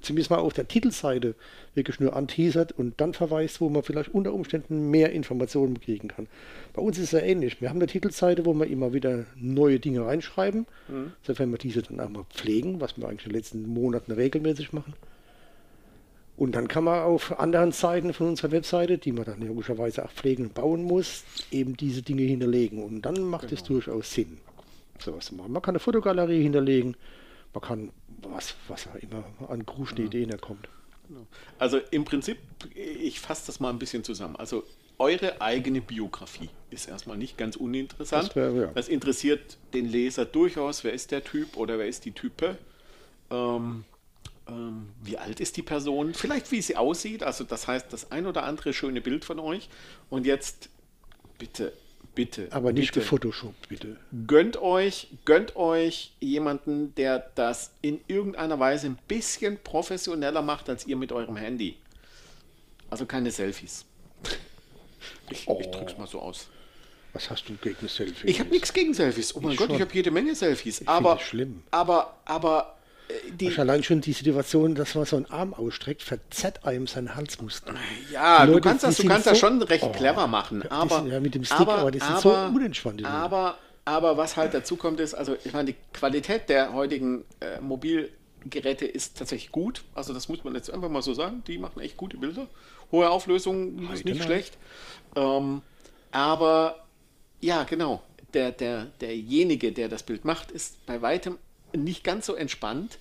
[SPEAKER 2] zumindest mal auf der Titelseite wirklich nur anteasert und dann verweist, wo man vielleicht unter Umständen mehr Informationen kriegen kann. Bei uns ist es ja ähnlich. Wir haben eine Titelseite, wo wir immer wieder neue Dinge reinschreiben, mhm. sofern wir diese dann auch mal pflegen, was wir eigentlich in den letzten Monaten regelmäßig machen. Und dann kann man auf anderen Seiten von unserer Webseite, die man dann logischerweise auch pflegen und bauen muss, eben diese Dinge hinterlegen. Und dann macht genau. es durchaus Sinn, sowas zu machen. Man kann eine Fotogalerie hinterlegen, man kann was, was immer an kruschen Ideen kommt.
[SPEAKER 3] Genau. Also im Prinzip, ich fasse das mal ein bisschen zusammen. Also eure eigene Biografie ist erstmal nicht ganz uninteressant. Das, wär, ja. das interessiert den Leser durchaus. Wer ist der Typ oder wer ist die Type? Ähm, ähm, wie alt ist die Person? Vielleicht wie sie aussieht. Also das heißt, das ein oder andere schöne Bild von euch. Und jetzt bitte Bitte.
[SPEAKER 2] Aber nicht
[SPEAKER 3] bitte.
[SPEAKER 2] gefotoshoppt, bitte.
[SPEAKER 3] Gönnt euch, gönnt euch jemanden, der das in irgendeiner Weise ein bisschen professioneller macht als ihr mit eurem Handy. Also keine Selfies. Ich, oh. ich drück's mal so aus.
[SPEAKER 2] Was hast du gegen Selfies?
[SPEAKER 3] Ich habe nichts gegen Selfies. Oh mein ich Gott, schon. ich habe jede Menge Selfies. Ich aber,
[SPEAKER 2] schlimm.
[SPEAKER 3] aber, aber
[SPEAKER 2] die, allein schon die Situation, dass man so einen Arm ausstreckt, verzerrt einem seinen Halsmuskel.
[SPEAKER 3] Ja, du kannst das, du kannst das schon recht oh, clever machen. Aber,
[SPEAKER 2] ja, mit dem Stick, aber, aber die sind aber, so unentspannt.
[SPEAKER 3] Aber, aber was halt dazu kommt, ist, also ich meine, die Qualität der heutigen äh, Mobilgeräte ist tatsächlich gut. Also das muss man jetzt einfach mal so sagen. Die machen echt gute Bilder. Hohe Auflösung ist nicht schlecht. Ähm, aber ja, genau. Der, der, derjenige, der das Bild macht, ist bei weitem nicht ganz so entspannt.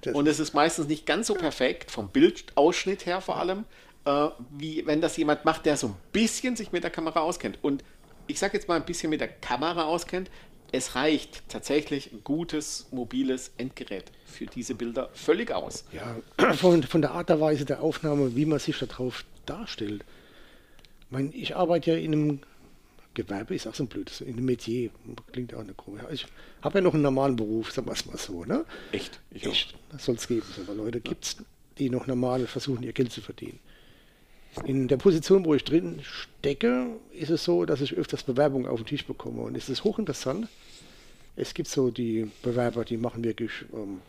[SPEAKER 3] Das und es ist meistens nicht ganz so perfekt, vom Bildausschnitt her vor allem, äh, wie wenn das jemand macht, der so ein bisschen sich mit der Kamera auskennt. Und ich sage jetzt mal ein bisschen mit der Kamera auskennt, es reicht tatsächlich ein gutes mobiles Endgerät für diese Bilder völlig aus.
[SPEAKER 2] Ja, von, von der Art der Weise der Aufnahme, wie man sich darauf darstellt. Ich, meine, ich arbeite ja in einem Gewerbe, ist auch so ein blödes, in Metier, klingt auch eine komisch. Ich habe ja noch einen normalen Beruf, sagen wir es mal so. Ne?
[SPEAKER 3] Echt?
[SPEAKER 2] Ich Echt, das soll es geben. Aber Leute gibt es, die noch normal versuchen, ihr Geld zu verdienen. In der Position, wo ich drin stecke, ist es so, dass ich öfters Bewerbungen auf den Tisch bekomme. Und es ist hochinteressant. Es gibt so die Bewerber, die machen wirklich ähm,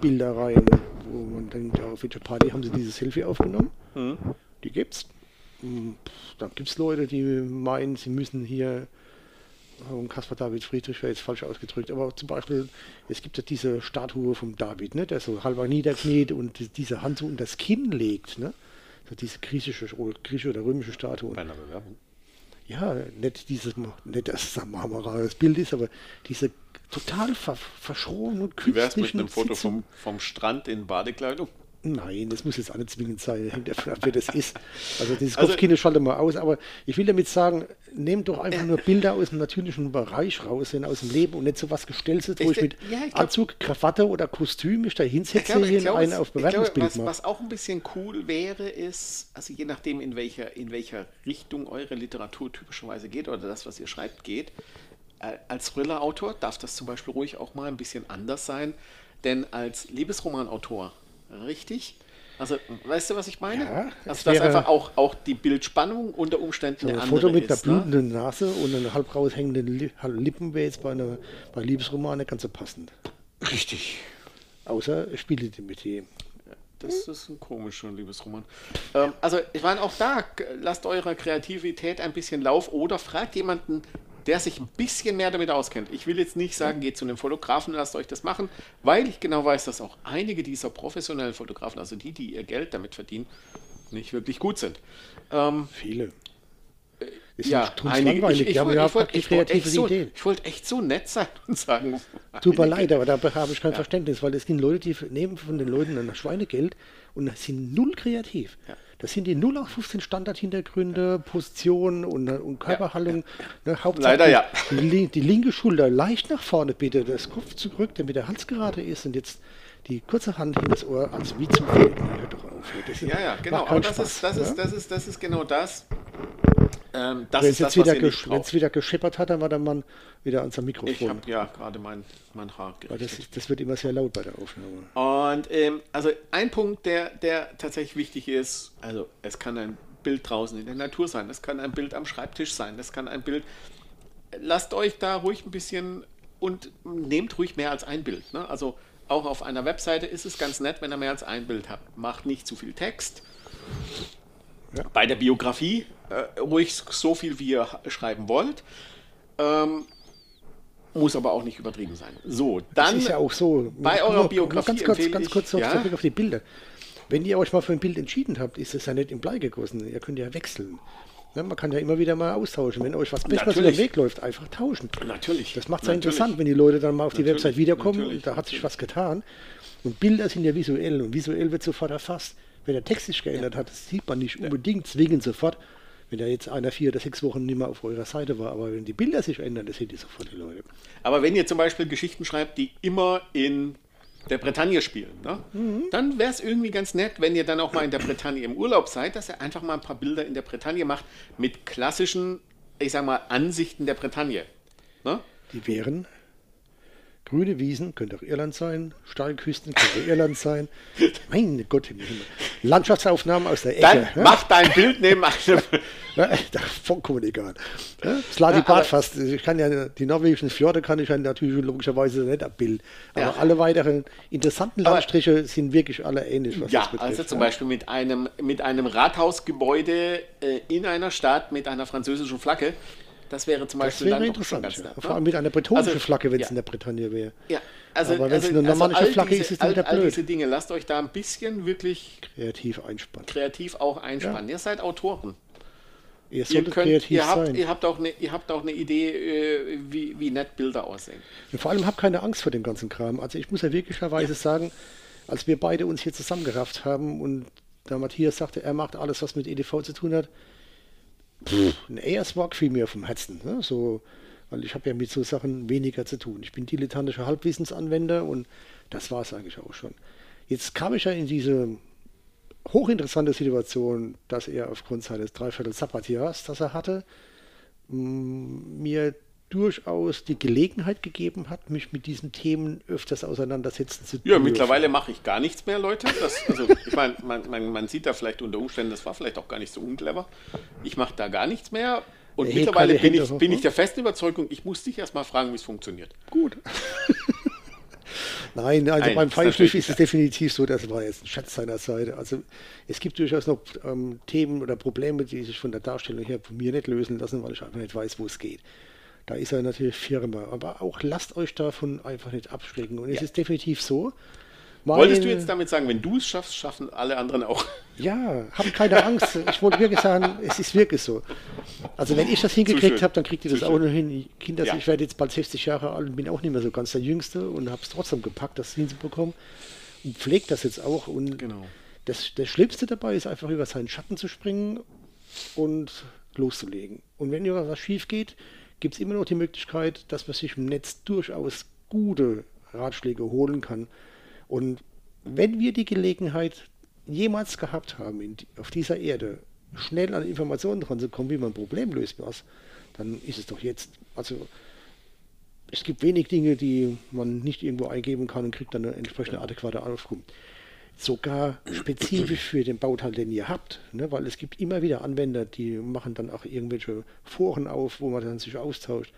[SPEAKER 2] Bilder rein, wo man denkt, auf welcher Party haben sie dieses Selfie aufgenommen. Mhm. Die gibt's. Hm, dann gibt es Leute, die meinen, sie müssen hier, und Caspar David Friedrich wäre jetzt falsch ausgedrückt, aber zum Beispiel, es gibt ja diese Statue vom David, ne, der so halber niederkniet und diese Hand so unter das Kinn legt. Ne? So diese griechische, griechische oder römische Statue.
[SPEAKER 3] Bei einer Bewerbung.
[SPEAKER 2] Ja, nicht dieses, nicht ein marmorales Bild ist, aber diese total ver, verschrobenen
[SPEAKER 3] künstlichen Wie wär's mit einem Foto vom, vom Strand in Badekleidung?
[SPEAKER 2] Nein, das muss jetzt auch nicht zwingend sein, hängt davon ab, wer das ist. Also dieses also, Kopfkino schalte mal aus, aber ich will damit sagen, nehmt doch einfach nur Bilder aus dem natürlichen Bereich raus, aus dem Leben und nicht so was Gestelltes, wo ich, ich mit ja, ich glaub, Anzug, Krawatte oder Kostüm mich da hinsetze, glaub, einen auf Bewerbungsbild
[SPEAKER 3] was, was auch ein bisschen cool wäre, ist, also je nachdem, in welcher, in welcher Richtung eure Literatur typischerweise geht oder das, was ihr schreibt, geht, äh, als Thriller-Autor darf das zum Beispiel ruhig auch mal ein bisschen anders sein, denn als Liebesromanautor richtig? Also, weißt du, was ich meine? Ja, also, dass einfach auch, auch die Bildspannung unter Umständen
[SPEAKER 2] so ein Foto mit ist, einer ne? blutenden ne? Nase und einer halb raushängenden Lippen wäre jetzt bei, einer, bei Liebesromanen ganz so passend.
[SPEAKER 3] Richtig.
[SPEAKER 2] Außer spiele die mit
[SPEAKER 3] dem. Das ist ein komischer Liebesroman. Ähm, also, ich meine, auch da, lasst eurer Kreativität ein bisschen Lauf oder fragt jemanden, der sich ein bisschen mehr damit auskennt. Ich will jetzt nicht sagen, geht zu einem Fotografen, lasst euch das machen, weil ich genau weiß, dass auch einige dieser professionellen Fotografen, also die, die ihr Geld damit verdienen, nicht wirklich gut sind.
[SPEAKER 2] Ähm, Viele.
[SPEAKER 3] Ist ja, einige. Ich, ich, ich, ich wollte wollt so, wollt echt so nett sein und sagen.
[SPEAKER 2] Tut mir leid, aber da habe ich kein ja. Verständnis, weil es sind Leute, die nehmen von den Leuten ein Schweinegeld und sind null kreativ. Ja. Das sind die 0815 Standardhintergründe, Position und, und Körperhaltung.
[SPEAKER 3] Ja. Ne, Leider ja.
[SPEAKER 2] Die, die, linke Schulter leicht nach vorne bitte, das Kopf zurück, damit der Hals gerade ist und jetzt die kurze Hand hinter das Ohr, als wie zu viel.
[SPEAKER 3] Ja, ja, genau. Aber das, Spaß, ist, das, ja? ist, das, ist, das ist genau das.
[SPEAKER 2] Ähm, das Wenn es jetzt wieder, wieder gescheppert hat, dann war der Mann wieder an seinem Mikrofon.
[SPEAKER 3] Ich habe ja gerade mein, mein Haar
[SPEAKER 2] gerichtet. Das, das, wird immer sehr laut bei der Aufnahme.
[SPEAKER 3] Und ähm, also ein Punkt, der, der tatsächlich wichtig ist, also es kann ein Bild draußen in der Natur sein, es kann ein Bild am Schreibtisch sein, es kann ein Bild. Lasst euch da ruhig ein bisschen und nehmt ruhig mehr als ein Bild. Ne? Also auch auf einer Webseite ist es ganz nett, wenn ihr mehr als ein Bild habt. Macht nicht zu viel Text. Ja. Bei der Biografie äh, ruhig so viel, wie ihr schreiben wollt. Ähm, muss aber auch nicht übertrieben sein. So, dann.
[SPEAKER 2] Das ist ja auch so.
[SPEAKER 3] Bei eurer nur, Biografie.
[SPEAKER 2] Ganz kurz, ganz kurz noch ja? auf die Bilder. Wenn ihr euch mal für ein Bild entschieden habt, ist es ja nicht im Blei gegossen. Ihr könnt ja wechseln. Ja, man kann ja immer wieder mal austauschen. Wenn euch was Besseres über den Weg läuft, einfach tauschen.
[SPEAKER 3] Natürlich.
[SPEAKER 2] Das macht es ja interessant, wenn die Leute dann mal auf die Natürlich. Website wiederkommen Natürlich. und da hat sich was getan. Und Bilder sind ja visuell und visuell wird sofort erfasst. Wenn der Text sich geändert ja. hat, das sieht man nicht unbedingt zwingend sofort. Wenn da jetzt einer vier oder sechs Wochen nicht mehr auf eurer Seite war, aber wenn die Bilder sich ändern, das sehen die sofort die Leute.
[SPEAKER 3] Aber wenn ihr zum Beispiel Geschichten schreibt, die immer in der Bretagne spielen, ne? Mhm. dann wäre es irgendwie ganz nett, wenn ihr dann auch mal in der Bretagne im Urlaub seid, dass ihr einfach mal ein paar Bilder in der Bretagne macht mit klassischen, ich sag mal, Ansichten der Bretagne. Ne?
[SPEAKER 2] Die wären grüne Wiesen, könnte auch Irland sein, Steilküsten könnte Irland sein. Mein Gott im Himmel. Landschaftsaufnahmen aus der Ecke.
[SPEAKER 3] Dann mach dein Bild neben einem.
[SPEAKER 2] Ja, vollkommen egal. Ja, Slati ja, fast. Ich kann ja die norwegischen Fjorde kann ich ja natürlich logischerweise nicht abbilden. Aber ja. alle weiteren interessanten Landstriche aber, sind wirklich alle ähnlich.
[SPEAKER 3] Was ja, das betrifft, also zum Beispiel mit einem, mit einem Rathausgebäude äh, in einer Stadt mit einer französischen Flagge. Das wäre zum Beispiel
[SPEAKER 2] das wäre interessant. Ganz nett, Vor allem mit einer bretonischen also, Flagge, wenn es in der Bretagne wäre.
[SPEAKER 3] Ja, also,
[SPEAKER 2] Aber
[SPEAKER 3] wenn
[SPEAKER 2] also, es eine normanische also Flagge diese, ist, ist es
[SPEAKER 3] wieder blöd. All diese Dinge, lasst euch da ein bisschen wirklich
[SPEAKER 2] kreativ einspannen.
[SPEAKER 3] Kreativ auch einspannen. Ihr seid Autoren.
[SPEAKER 2] Ihr, ihr, könnt,
[SPEAKER 3] ihr, habt, ihr, habt, auch eine, ihr habt auch eine Idee, äh, wie, wie nett Bilder aussehen.
[SPEAKER 2] Und vor allem habt keine Angst vor dem ganzen Kram. Also ich muss ja wirklicherweise ja. sagen, als wir beide uns hier zusammengerafft haben und der Matthias sagte, er macht alles, was mit EDV zu tun hat, ein AS-Walk fiel mir vom Herzen. Ne? So weil ich habe ja mit so Sachen weniger zu tun. Ich bin dilettantischer Halbwissensanwender und das war es eigentlich auch schon. Jetzt kam ich ja in diese hochinteressante Situation, dass er aufgrund seines Dreiviertel Sabbatjahrs, das er hatte, mir durchaus die Gelegenheit gegeben hat, mich mit diesen Themen öfters auseinandersetzen zu
[SPEAKER 3] dürfen. Ja, mittlerweile mache ich gar nichts mehr, Leute. Das, also, ich meine, man, man, man, sieht da vielleicht unter Umständen, das war vielleicht auch gar nicht so unclever. Ich mache da gar nichts mehr. Und hey, mittlerweile bin ich, bin ich der festen Überzeugung, ich muss dich erstmal fragen, wie es funktioniert.
[SPEAKER 2] Gut. Nein, also Nein, beim Feinschliff ist es definitiv so, das war jetzt ein Schatz seiner Seite. Also es gibt durchaus noch ähm, Themen oder Probleme, die sich von der Darstellung her von mir nicht lösen lassen, weil ich einfach nicht weiß, wo es geht. Da ist er natürlich Firma. Aber auch lasst euch davon einfach nicht abschrecken. Und ja. es ist definitiv so.
[SPEAKER 3] Wolltest du jetzt damit sagen, wenn du es schaffst, schaffen alle anderen auch?
[SPEAKER 2] Ja, habt keine Angst. Ich wollte wirklich sagen, es ist wirklich so. Also wenn ich das hingekriegt habe, dann kriegt ihr das auch noch hin. Kinder, ja. ich werde jetzt bald 60 Jahre alt und bin auch nicht mehr so ganz der Jüngste und habe es trotzdem gepackt, das hinzubekommen. Und pflegt das jetzt auch. Und genau. das, das Schlimmste dabei ist einfach über seinen Schatten zu springen und loszulegen. Und wenn was schief geht, gibt es immer noch die Möglichkeit, dass man sich im Netz durchaus gute Ratschläge holen kann. Und wenn wir die Gelegenheit jemals gehabt haben, in, auf dieser Erde schnell an Informationen dran zu kommen, wie man ein Problem löst, was, dann ist es doch jetzt. Also es gibt wenig Dinge, die man nicht irgendwo eingeben kann und kriegt dann eine entsprechende adäquate Auskunft sogar spezifisch für den Bauteil, den ihr habt, ne? weil es gibt immer wieder Anwender, die machen dann auch irgendwelche Foren auf, wo man dann sich austauscht.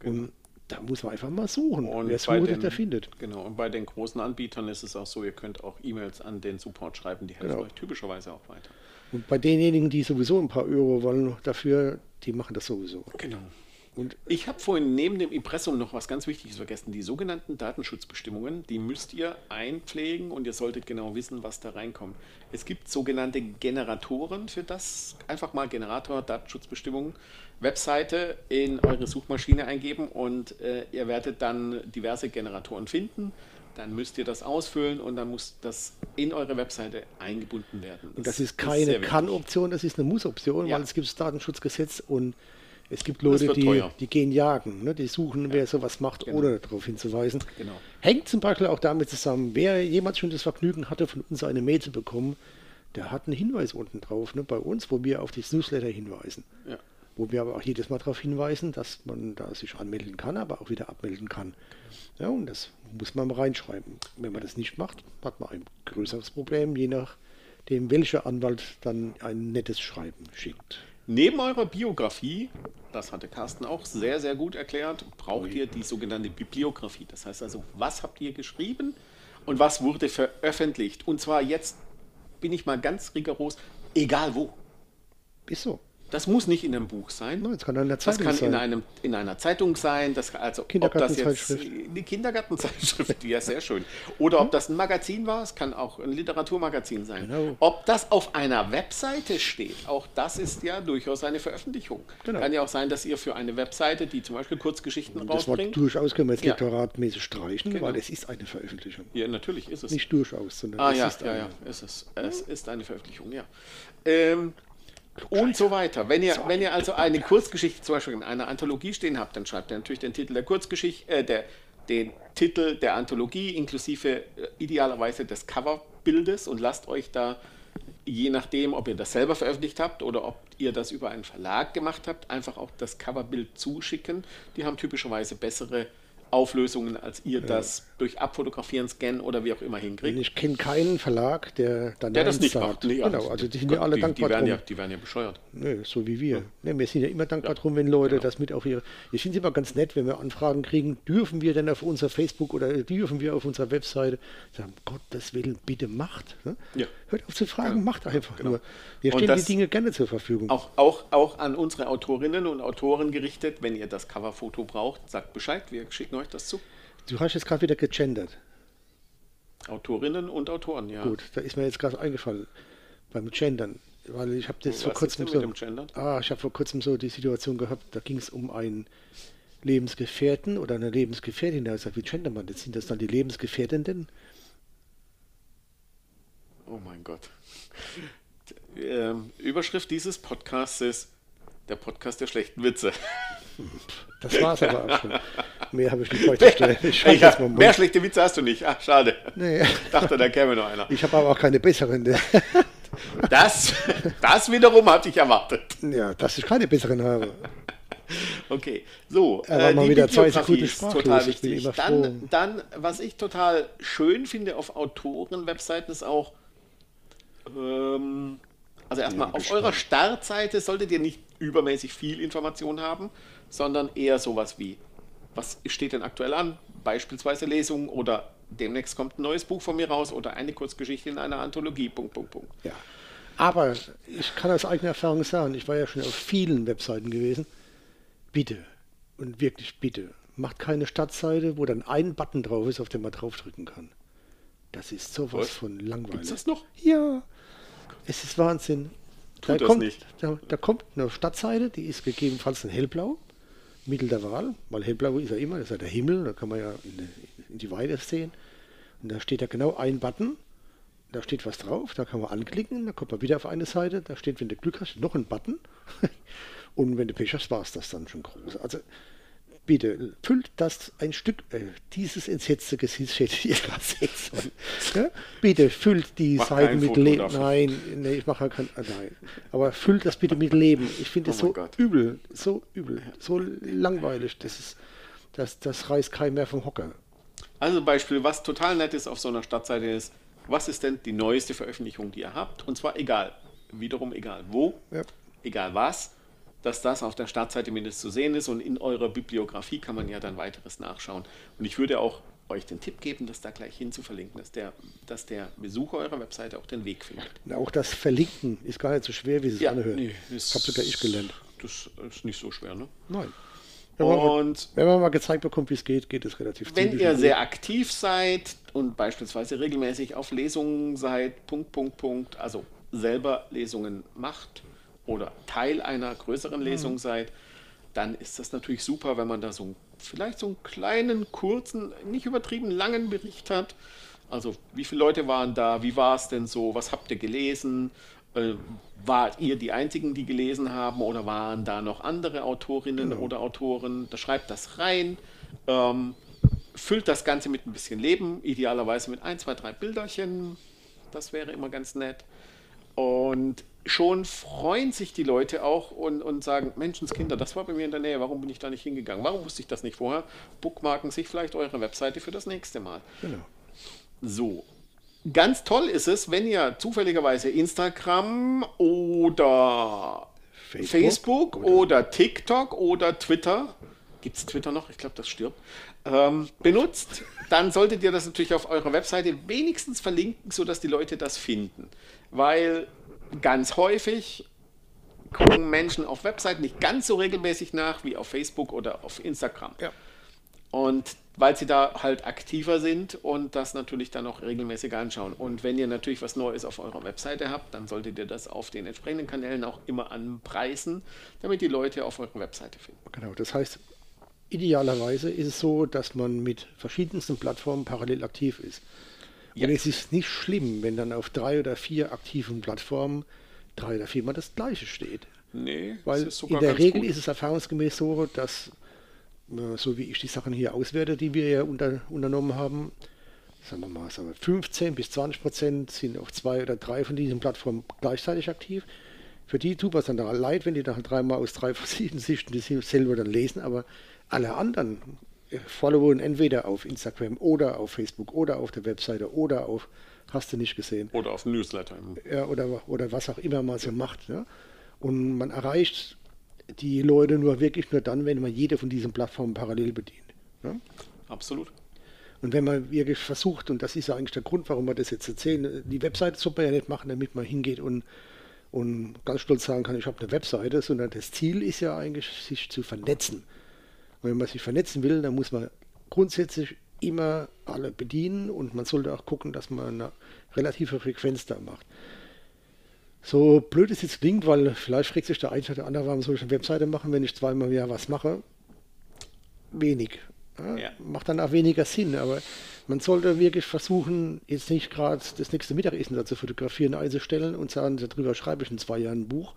[SPEAKER 2] Genau. Und da muss man einfach mal suchen.
[SPEAKER 3] Und Wer sucht, den, der findet. Genau, und bei den großen Anbietern ist es auch so, ihr könnt auch E-Mails an den Support schreiben, die helfen genau. euch typischerweise auch weiter.
[SPEAKER 2] Und bei denjenigen, die sowieso ein paar Euro wollen dafür, die machen das sowieso.
[SPEAKER 3] Genau. Und ich habe vorhin neben dem Impressum noch was ganz Wichtiges vergessen. Die sogenannten Datenschutzbestimmungen, die müsst ihr einpflegen und ihr solltet genau wissen, was da reinkommt. Es gibt sogenannte Generatoren für das. Einfach mal Generator, Datenschutzbestimmungen, Webseite in eure Suchmaschine eingeben und äh, ihr werdet dann diverse Generatoren finden. Dann müsst ihr das ausfüllen und dann muss das in eure Webseite eingebunden werden.
[SPEAKER 2] Das, und das ist keine Kann-Option, das ist eine Muss-Option, ja. weil es gibt das Datenschutzgesetz und es gibt Leute, die, die gehen jagen, ne? die suchen, wer sowas macht, genau. ohne darauf hinzuweisen. Genau. Hängt zum Beispiel auch damit zusammen, wer jemals schon das Vergnügen hatte, von uns eine Mail zu bekommen, der hat einen Hinweis unten drauf, ne, bei uns, wo wir auf das Newsletter hinweisen. Ja. Wo wir aber auch jedes Mal darauf hinweisen, dass man da sich anmelden kann, aber auch wieder abmelden kann. Ja, und das muss man mal reinschreiben. Wenn man das nicht macht, hat man ein größeres Problem, je nachdem, welcher Anwalt dann ein nettes Schreiben schickt.
[SPEAKER 3] Neben eurer Biografie, das hatte Carsten auch sehr, sehr gut erklärt, braucht ihr die sogenannte Bibliografie. Das heißt also, was habt ihr geschrieben und was wurde veröffentlicht? Und zwar jetzt bin ich mal ganz rigoros, egal wo.
[SPEAKER 2] Ist so.
[SPEAKER 3] Das muss nicht in einem Buch sein.
[SPEAKER 2] Nein, das kann in der Zeitung
[SPEAKER 3] Das kann in, einem, in einer Zeitung sein. Das, also, jetzt eine Kindergartenzeitschrift, ja sehr schön. Oder ob das ein Magazin war, es kann auch ein Literaturmagazin sein. Genau. Ob das auf einer Webseite steht, auch das ist ja durchaus eine Veröffentlichung. Genau. Kann ja auch sein, dass ihr für eine Webseite, die zum Beispiel Kurzgeschichten Und das rausbringt.
[SPEAKER 2] Das durchaus können wir jetzt ja. literatmäßig streichen, genau. weil es ist eine Veröffentlichung.
[SPEAKER 3] Ja, natürlich ist es.
[SPEAKER 2] Nicht durchaus, sondern
[SPEAKER 3] ah, es ja, ist ja, eine. ja, es ist, es ist eine Veröffentlichung, ja. Ähm, und so weiter. Wenn ihr, wenn ihr also eine Kurzgeschichte zum Beispiel in einer Anthologie stehen habt, dann schreibt ihr natürlich den Titel der Kurzgeschichte, äh, der, den Titel der Anthologie inklusive äh, idealerweise des Coverbildes und lasst euch da, je nachdem, ob ihr das selber veröffentlicht habt oder ob ihr das über einen Verlag gemacht habt, einfach auch das Coverbild zuschicken. Die haben typischerweise bessere Auflösungen, als ihr ja. das durch Abfotografieren, Scannen oder wie auch immer hinkriegt.
[SPEAKER 2] Ich kenne keinen Verlag, der
[SPEAKER 3] dann der das nicht sagt. macht.
[SPEAKER 2] Nee, genau, also die sind ja alle die, dankbar
[SPEAKER 3] die werden drum. Ja, die werden ja bescheuert.
[SPEAKER 2] Nö, so wie wir. Ja. Nee, wir sind ja immer dankbar ja. drum, wenn Leute genau. das mit auf ihre... Ich finde es immer ganz nett, wenn wir Anfragen kriegen, dürfen wir denn auf unser Facebook oder dürfen wir auf unserer Webseite sagen, Gottes Willen, bitte macht. Ne? Ja. Hört auf zu fragen, macht einfach genau. nur. Wir stellen die Dinge gerne zur Verfügung.
[SPEAKER 3] Auch, auch, auch an unsere Autorinnen und Autoren gerichtet, wenn ihr das Coverfoto braucht, sagt Bescheid, wir schicken euch das zu.
[SPEAKER 2] Du hast jetzt gerade wieder gegendert.
[SPEAKER 3] Autorinnen und Autoren, ja.
[SPEAKER 2] Gut, da ist mir jetzt gerade eingefallen beim Gendern, weil ich habe das vor kurzem so, ah, ich habe vor kurzem so die Situation gehabt, da ging es um einen Lebensgefährten oder eine Lebensgefährtin. Da gesagt, wie gendert man das? Sind das dann die Lebensgefährdenden?
[SPEAKER 3] Oh mein Gott. Ähm, Überschrift dieses Podcasts ist der Podcast der schlechten Witze.
[SPEAKER 2] Das war's aber auch schon. Mehr habe ich nicht beizustellen. Ich
[SPEAKER 3] Ich hab, mehr schlechte Witze hast du nicht. Ach, schade.
[SPEAKER 2] Nee.
[SPEAKER 3] Dachte, da käme noch einer.
[SPEAKER 2] Ich habe aber auch keine besseren.
[SPEAKER 3] Das, das wiederum hatte ich erwartet.
[SPEAKER 2] Ja, dass ich keine besseren habe.
[SPEAKER 3] Okay, so. äh,
[SPEAKER 2] Er war mal wieder zwei Sekunden sprachlos.
[SPEAKER 3] total
[SPEAKER 2] Ich
[SPEAKER 3] wichtig. Dann, dann, was ich total schön finde auf Autoren-Webseiten ist auch, ähm, also erstmal auf eurer Startseite solltet ihr nicht übermäßig viel Information haben, sondern eher sowas wie, was steht denn aktuell an? Beispielsweise Lesungen oder demnächst kommt ein neues Buch von mir raus oder eine Kurzgeschichte in einer Anthologie. Punkt, Punkt, Punkt.
[SPEAKER 2] Ja. Aber ich kann aus eigener Erfahrung sagen, ich war ja schon auf vielen Webseiten gewesen. Bitte und wirklich bitte, macht keine Startseite, wo dann ein Button drauf ist, auf den man draufdrücken kann. Das ist sowas
[SPEAKER 3] Was?
[SPEAKER 2] von langweilig.
[SPEAKER 3] Gibt's das noch?
[SPEAKER 2] Ja, es ist Wahnsinn. Da kommt,
[SPEAKER 3] nicht.
[SPEAKER 2] Da, da kommt eine Stadtseite, die ist gegebenenfalls ein hellblau, Mittel der Wahl, weil hellblau ist ja immer, das ist ja der Himmel, da kann man ja in die, in die Weite sehen. Und da steht ja genau ein Button, da steht was drauf, da kann man anklicken, da kommt man wieder auf eine Seite, da steht, wenn du Glück hast, noch ein Button. Und wenn du Pech hast, war es das dann schon groß. Also bitte, füllt das ein Stück, äh, dieses entsetzte Gesicht gerade sehen sollen. Ja? Bitte füllt die
[SPEAKER 3] Mach
[SPEAKER 2] Seiten
[SPEAKER 3] kein
[SPEAKER 2] mit Leben. Nein, nee, ich mache ja kein, äh, nein. Aber füllt das bitte mit Leben. Ich finde es
[SPEAKER 3] Oh
[SPEAKER 2] so
[SPEAKER 3] Gott.
[SPEAKER 2] übel, so übel, so langweilig. Das ist, das, das reißt keinen mehr vom Hocker.
[SPEAKER 3] Also Beispiel, was total nett ist auf so einer Stadtseite ist, was ist denn die neueste Veröffentlichung, die ihr habt? Und zwar egal, wiederum egal wo,
[SPEAKER 2] Ja.
[SPEAKER 3] egal was, dass das auf der Startseite mindestens zu sehen ist und in eurer Bibliografie kann man ja dann weiteres nachschauen. Und ich würde auch euch den Tipp geben, das da gleich hin zu verlinken, dass der, dass der Besucher eurer Webseite auch den Weg findet.
[SPEAKER 2] Und auch das Verlinken ist gar nicht so schwer, wie es sich anhört.
[SPEAKER 3] nee,
[SPEAKER 2] das habe sogar ich gelernt.
[SPEAKER 3] Das ist nicht so schwer, ne?
[SPEAKER 2] Nein. Wenn man,
[SPEAKER 3] Und
[SPEAKER 2] wenn man mal gezeigt bekommt, wie es geht, geht es relativ
[SPEAKER 3] Wenn
[SPEAKER 2] zügig
[SPEAKER 3] ihr
[SPEAKER 2] und
[SPEAKER 3] sehr aktiv seid und beispielsweise regelmäßig auf Lesungen seid, Punkt, Punkt, Punkt, also selber Lesungen macht oder Teil einer größeren Lesung seid, dann ist das natürlich super, wenn man da so einen- vielleicht so einen kleinen, kurzen, nicht übertrieben langen Bericht hat. Also wie viele Leute waren da, wie war es denn so, was habt ihr gelesen, äh, wart ihr die Einzigen, die gelesen haben oder waren da noch andere Autorinnen oder Autoren? Da schreibt das rein. Ähm, füllt das Ganze mit ein bisschen Leben, idealerweise mit ein, zwei, drei Bilderchen. Das wäre immer ganz nett. Und schon freuen sich die Leute auch und, und sagen, Menschenskinder, das war bei mir in der Nähe, warum bin ich da nicht hingegangen? Warum wusste ich das nicht vorher? Bookmarken sich vielleicht eure Webseite für das nächste Mal.
[SPEAKER 2] Genau.
[SPEAKER 3] So. Ganz toll ist es, wenn ihr zufälligerweise Instagram oder
[SPEAKER 2] Facebook
[SPEAKER 3] Facebook, oder, TikTok oder Twitter, gibt es Twitter noch? Ich glaube, das stirbt, ähm, benutzt, dann solltet ihr das natürlich auf eurer Webseite wenigstens verlinken, sodass die Leute das finden. Weil ganz häufig gucken Menschen auf Webseiten nicht ganz so regelmäßig nach wie auf Facebook oder auf Instagram.
[SPEAKER 2] Ja.
[SPEAKER 3] Und weil sie da halt aktiver sind und das natürlich dann auch regelmäßig anschauen. Und wenn ihr natürlich was Neues auf eurer Webseite habt, dann solltet ihr das auf den entsprechenden Kanälen auch immer anpreisen, damit die Leute auf eurer Webseite finden.
[SPEAKER 2] Genau, das heißt, idealerweise ist es so, dass man mit verschiedensten Plattformen parallel aktiv ist.
[SPEAKER 3] Ja.
[SPEAKER 2] Und es ist nicht schlimm, wenn dann auf drei oder vier aktiven Plattformen drei oder viermal das gleiche steht.
[SPEAKER 3] Nee,
[SPEAKER 2] Weil
[SPEAKER 3] das ist sogar
[SPEAKER 2] in der Regel
[SPEAKER 3] gut.
[SPEAKER 2] ist es erfahrungsgemäß so, dass, äh, so wie ich die Sachen hier auswerte, die wir ja unter, unternommen haben, sagen wir mal, sagen wir 15 bis 20 Prozent sind auf zwei oder drei von diesen Plattformen gleichzeitig aktiv. Für die tut es dann da leid, wenn die dann dreimal aus drei verschiedenen Sichten selber dann lesen, aber alle anderen followen entweder auf Instagram oder auf Facebook oder auf der Webseite oder auf, hast du nicht gesehen,
[SPEAKER 3] Oder auf Newsletter.
[SPEAKER 2] ja, oder, oder was auch immer man so macht. Ja? Und man erreicht die Leute nur wirklich nur dann, wenn man jede von diesen Plattformen parallel bedient. Ja?
[SPEAKER 3] Absolut.
[SPEAKER 2] Und wenn man wirklich versucht, und das ist ja eigentlich der Grund, warum wir das jetzt erzählen, die Webseite sollte man ja nicht machen, damit man hingeht und, und ganz stolz sagen kann, ich habe eine Webseite, sondern das Ziel ist ja eigentlich, sich zu vernetzen. Und wenn man sich vernetzen will, dann muss man grundsätzlich immer alle bedienen und man sollte auch gucken, dass man eine relative Frequenz da macht. So blöd es jetzt klingt, weil vielleicht fragt sich der eine oder der andere, warum soll ich eine Webseite machen, wenn ich zweimal im Jahr was mache? Wenig. Ja,
[SPEAKER 3] Ja.
[SPEAKER 2] Macht dann auch weniger Sinn, aber man sollte wirklich versuchen, jetzt nicht gerade das nächste Mittagessen da zu fotografieren, einzustellen und sagen, darüber schreibe ich in zwei Jahren ein Buch,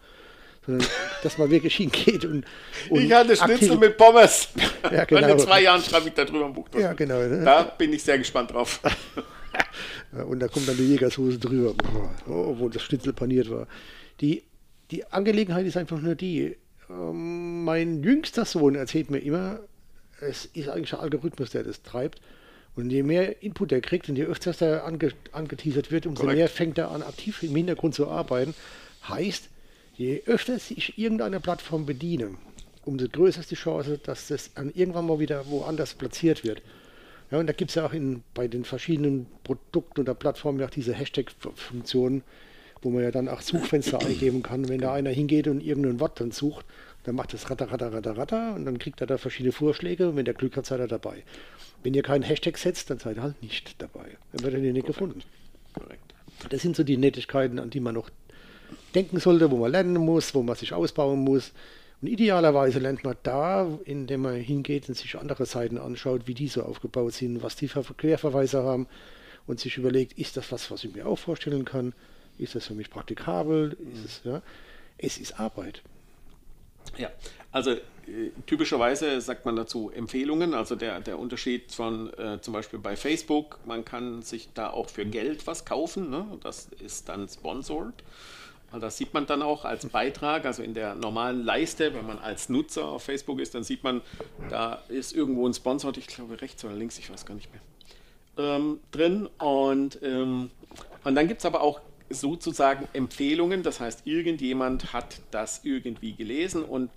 [SPEAKER 2] dass man wirklich hingeht und, und
[SPEAKER 3] ich hatte Schnitzel mit Pommes.
[SPEAKER 2] Ja, genau.
[SPEAKER 3] Und in zwei Jahren schreibe ich da drüber ein Buch.
[SPEAKER 2] Ja, genau. Ne?
[SPEAKER 3] Da bin ich sehr gespannt drauf.
[SPEAKER 2] Und da kommt dann die Jägersoße drüber, oh, wo das Schnitzel paniert war. Die, die Angelegenheit ist einfach nur die, ähm, mein jüngster Sohn erzählt mir immer, es ist eigentlich der Algorithmus, der das treibt. Und je mehr Input er kriegt und je öfter er ange, angeteasert wird, umso
[SPEAKER 3] Korrekt.
[SPEAKER 2] mehr fängt er an, aktiv im Hintergrund zu arbeiten. Heißt, je öfter ich irgendeine Plattform bediene, umso größer ist die Chance, dass das dann irgendwann mal wieder woanders platziert wird. Ja, und da gibt es ja auch in, bei den verschiedenen Produkten oder Plattformen ja auch diese Hashtag-Funktion, wo man ja dann auch Suchfenster eingeben kann. Wenn da einer hingeht und irgendein Wort dann sucht, dann macht das ratter, ratter, ratter, ratter und dann kriegt er da verschiedene Vorschläge und wenn der Glück hat, seid er dabei. Wenn ihr keinen Hashtag setzt, dann seid ihr halt nicht dabei. Dann wird er nicht gefunden.
[SPEAKER 3] Korrekt.
[SPEAKER 2] Das sind so die Nettigkeiten, an die man noch denken sollte, wo man lernen muss, wo man sich ausbauen muss. Und idealerweise lernt man da, indem man hingeht und sich andere Seiten anschaut, wie die so aufgebaut sind, was die für Querverweise haben und sich überlegt, ist das was, was ich mir auch vorstellen kann? Ist das für mich praktikabel? Ist es, ja? es ist Arbeit.
[SPEAKER 3] Ja, also äh, typischerweise sagt man dazu Empfehlungen, also der, der Unterschied von äh, zum Beispiel bei Facebook, man kann sich da auch für Geld was kaufen, ne? das ist dann sponsored. Also Das sieht man dann auch als Beitrag, also in der normalen Leiste, wenn man als Nutzer auf Facebook ist, dann sieht man, da ist irgendwo ein Sponsor, ich glaube rechts oder links, ich weiß gar nicht mehr, ähm, drin. Und, ähm, und dann gibt es aber auch sozusagen Empfehlungen, das heißt, irgendjemand hat das irgendwie gelesen und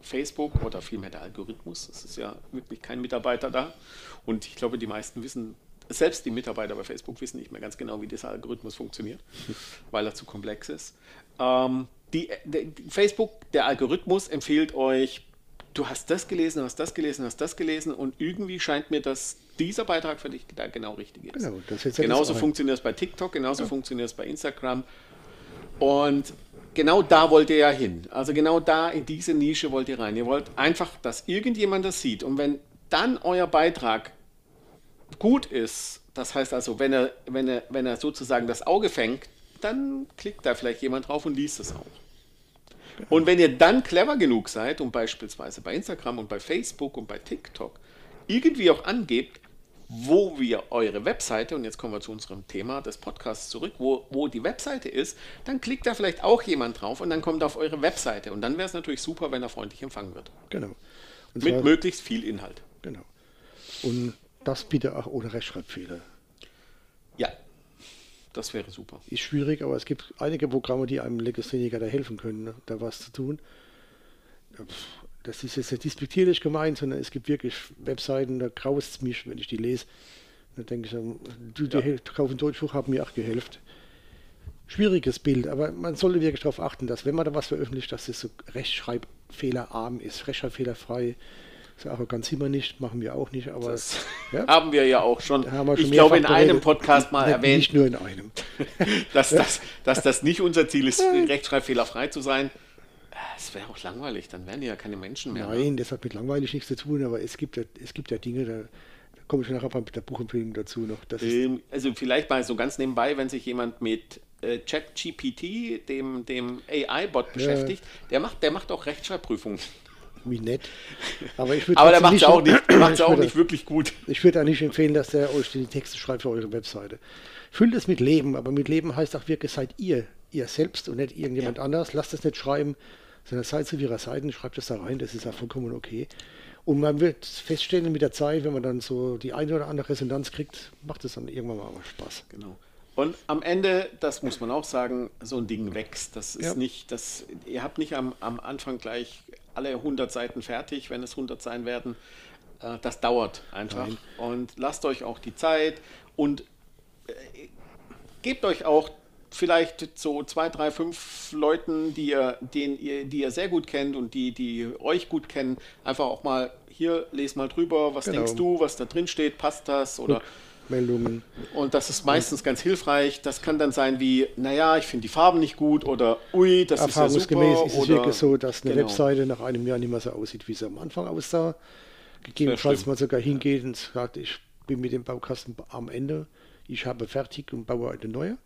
[SPEAKER 3] Facebook oder vielmehr der Algorithmus, es ist ja wirklich kein Mitarbeiter da. Und ich glaube, die meisten wissen, selbst die Mitarbeiter bei Facebook wissen nicht mehr ganz genau, wie dieser Algorithmus funktioniert, weil er zu komplex ist. Ähm, die, der, die Facebook, der Algorithmus empfiehlt euch, du hast das gelesen, hast das gelesen, hast das gelesen und irgendwie scheint mir, dass dieser Beitrag für dich da genau richtig ist.
[SPEAKER 2] Genau, das er
[SPEAKER 3] genauso
[SPEAKER 2] das
[SPEAKER 3] funktioniert es bei TikTok, genauso funktioniert es bei Instagram. Und genau da wollt ihr ja hin. Also genau da in diese Nische wollt ihr rein. Ihr wollt einfach, dass irgendjemand das sieht. Und wenn dann euer Beitrag gut ist, das heißt also, wenn er, wenn er, wenn er sozusagen das Auge fängt, dann klickt da vielleicht jemand drauf und liest es auch. Und wenn ihr dann clever genug seid und beispielsweise bei Instagram und bei Facebook und bei TikTok irgendwie auch angebt, wo wir eure Webseite, und jetzt kommen wir zu unserem Thema des Podcasts zurück, wo, wo die Webseite ist, dann klickt da vielleicht auch jemand drauf und dann kommt er auf eure Webseite. Und dann wäre es natürlich super, wenn er freundlich empfangen wird.
[SPEAKER 2] Genau. Und
[SPEAKER 3] Mit möglichst viel Inhalt.
[SPEAKER 2] Genau. Und das bitte auch ohne Rechtschreibfehler.
[SPEAKER 3] Ja, das wäre super.
[SPEAKER 2] Ist schwierig, aber es gibt einige Programme, die einem Legastheniker da helfen können, ne, da was zu tun. Das ist jetzt nicht dispektierlich gemeint, sondern es gibt wirklich Webseiten, da graust es mich, wenn ich die lese. Da denke ich, du, die ja. kaufen Deutschbuch, haben mir auch geholfen. Schwieriges Bild, aber man sollte wirklich darauf achten, dass wenn man da was veröffentlicht, dass es so rechtschreibfehlerarm ist, rechtschreibfehlerfrei. So arrogant sind wir nicht, machen wir auch nicht, aber
[SPEAKER 3] Das
[SPEAKER 2] ja,
[SPEAKER 3] haben wir ja auch schon,
[SPEAKER 2] schon
[SPEAKER 3] ich glaube, in einem. Podcast mal
[SPEAKER 2] Nicht-
[SPEAKER 3] erwähnt,
[SPEAKER 2] Nicht nur in einem.
[SPEAKER 3] dass, das, dass das nicht unser Ziel ist, rechtschreibfehlerfrei zu sein. Es wäre auch langweilig, dann wären ja keine Menschen mehr. ne?
[SPEAKER 2] Nein, das hat mit langweilig nichts zu tun, aber es gibt ja, es gibt ja Dinge, da, da komme ich nachher mit der Buchempfehlung dazu noch.
[SPEAKER 3] Ähm, also vielleicht mal so ganz nebenbei, wenn sich jemand mit äh, ChatGPT, dem, dem AI-Bot, beschäftigt, der macht, der macht auch Rechtschreibprüfungen.
[SPEAKER 2] Wie nett. Aber, ich
[SPEAKER 3] Aber der macht es auch nicht, macht's auch nicht wirklich gut.
[SPEAKER 2] Ich würde auch nicht empfehlen, dass der euch die Texte schreibt für eure Webseite. Füllt es mit Leben, aber mit Leben heißt auch wirklich, seid ihr, ihr selbst und nicht irgendjemand
[SPEAKER 3] Ja.
[SPEAKER 2] anders. Lasst es nicht schreiben, sondern seid zu ihrer Seite, schreibt es da rein, das ist auch vollkommen okay. Und man wird feststellen mit der Zeit, wenn man dann so die eine oder andere Resonanz kriegt, macht es dann irgendwann mal Spaß.
[SPEAKER 3] Genau. Und am Ende, das muss man auch sagen, so ein Ding wächst. Das ist
[SPEAKER 2] Ja.
[SPEAKER 3] nicht, das, ihr habt nicht am, am Anfang gleich alle 100 Seiten fertig, wenn es 100 sein werden. Äh, Das dauert einfach.
[SPEAKER 2] Nein.
[SPEAKER 3] Und lasst euch auch die Zeit und äh, gebt euch auch vielleicht so zwei, drei, fünf Leuten, die ihr, den ihr, die ihr sehr gut kennt und die, die euch gut kennen, einfach auch mal hier, les mal drüber, was
[SPEAKER 2] Genau.
[SPEAKER 3] denkst du, was da drin steht, passt das oder
[SPEAKER 2] Meldungen.
[SPEAKER 3] und das ist meistens ganz hilfreich. Das kann dann sein wie, naja, ich finde die Farben nicht gut oder ui, das ist ja
[SPEAKER 2] Erfahrungsgemäß ist es
[SPEAKER 3] oder,
[SPEAKER 2] wirklich so, dass eine
[SPEAKER 3] Genau.
[SPEAKER 2] Webseite nach einem Jahr nicht mehr so aussieht, wie sie am Anfang aussah. Gegebenenfalls man sogar hingeht und sagt, ich bin mit dem Baukasten am Ende, ich habe fertig und baue eine neue.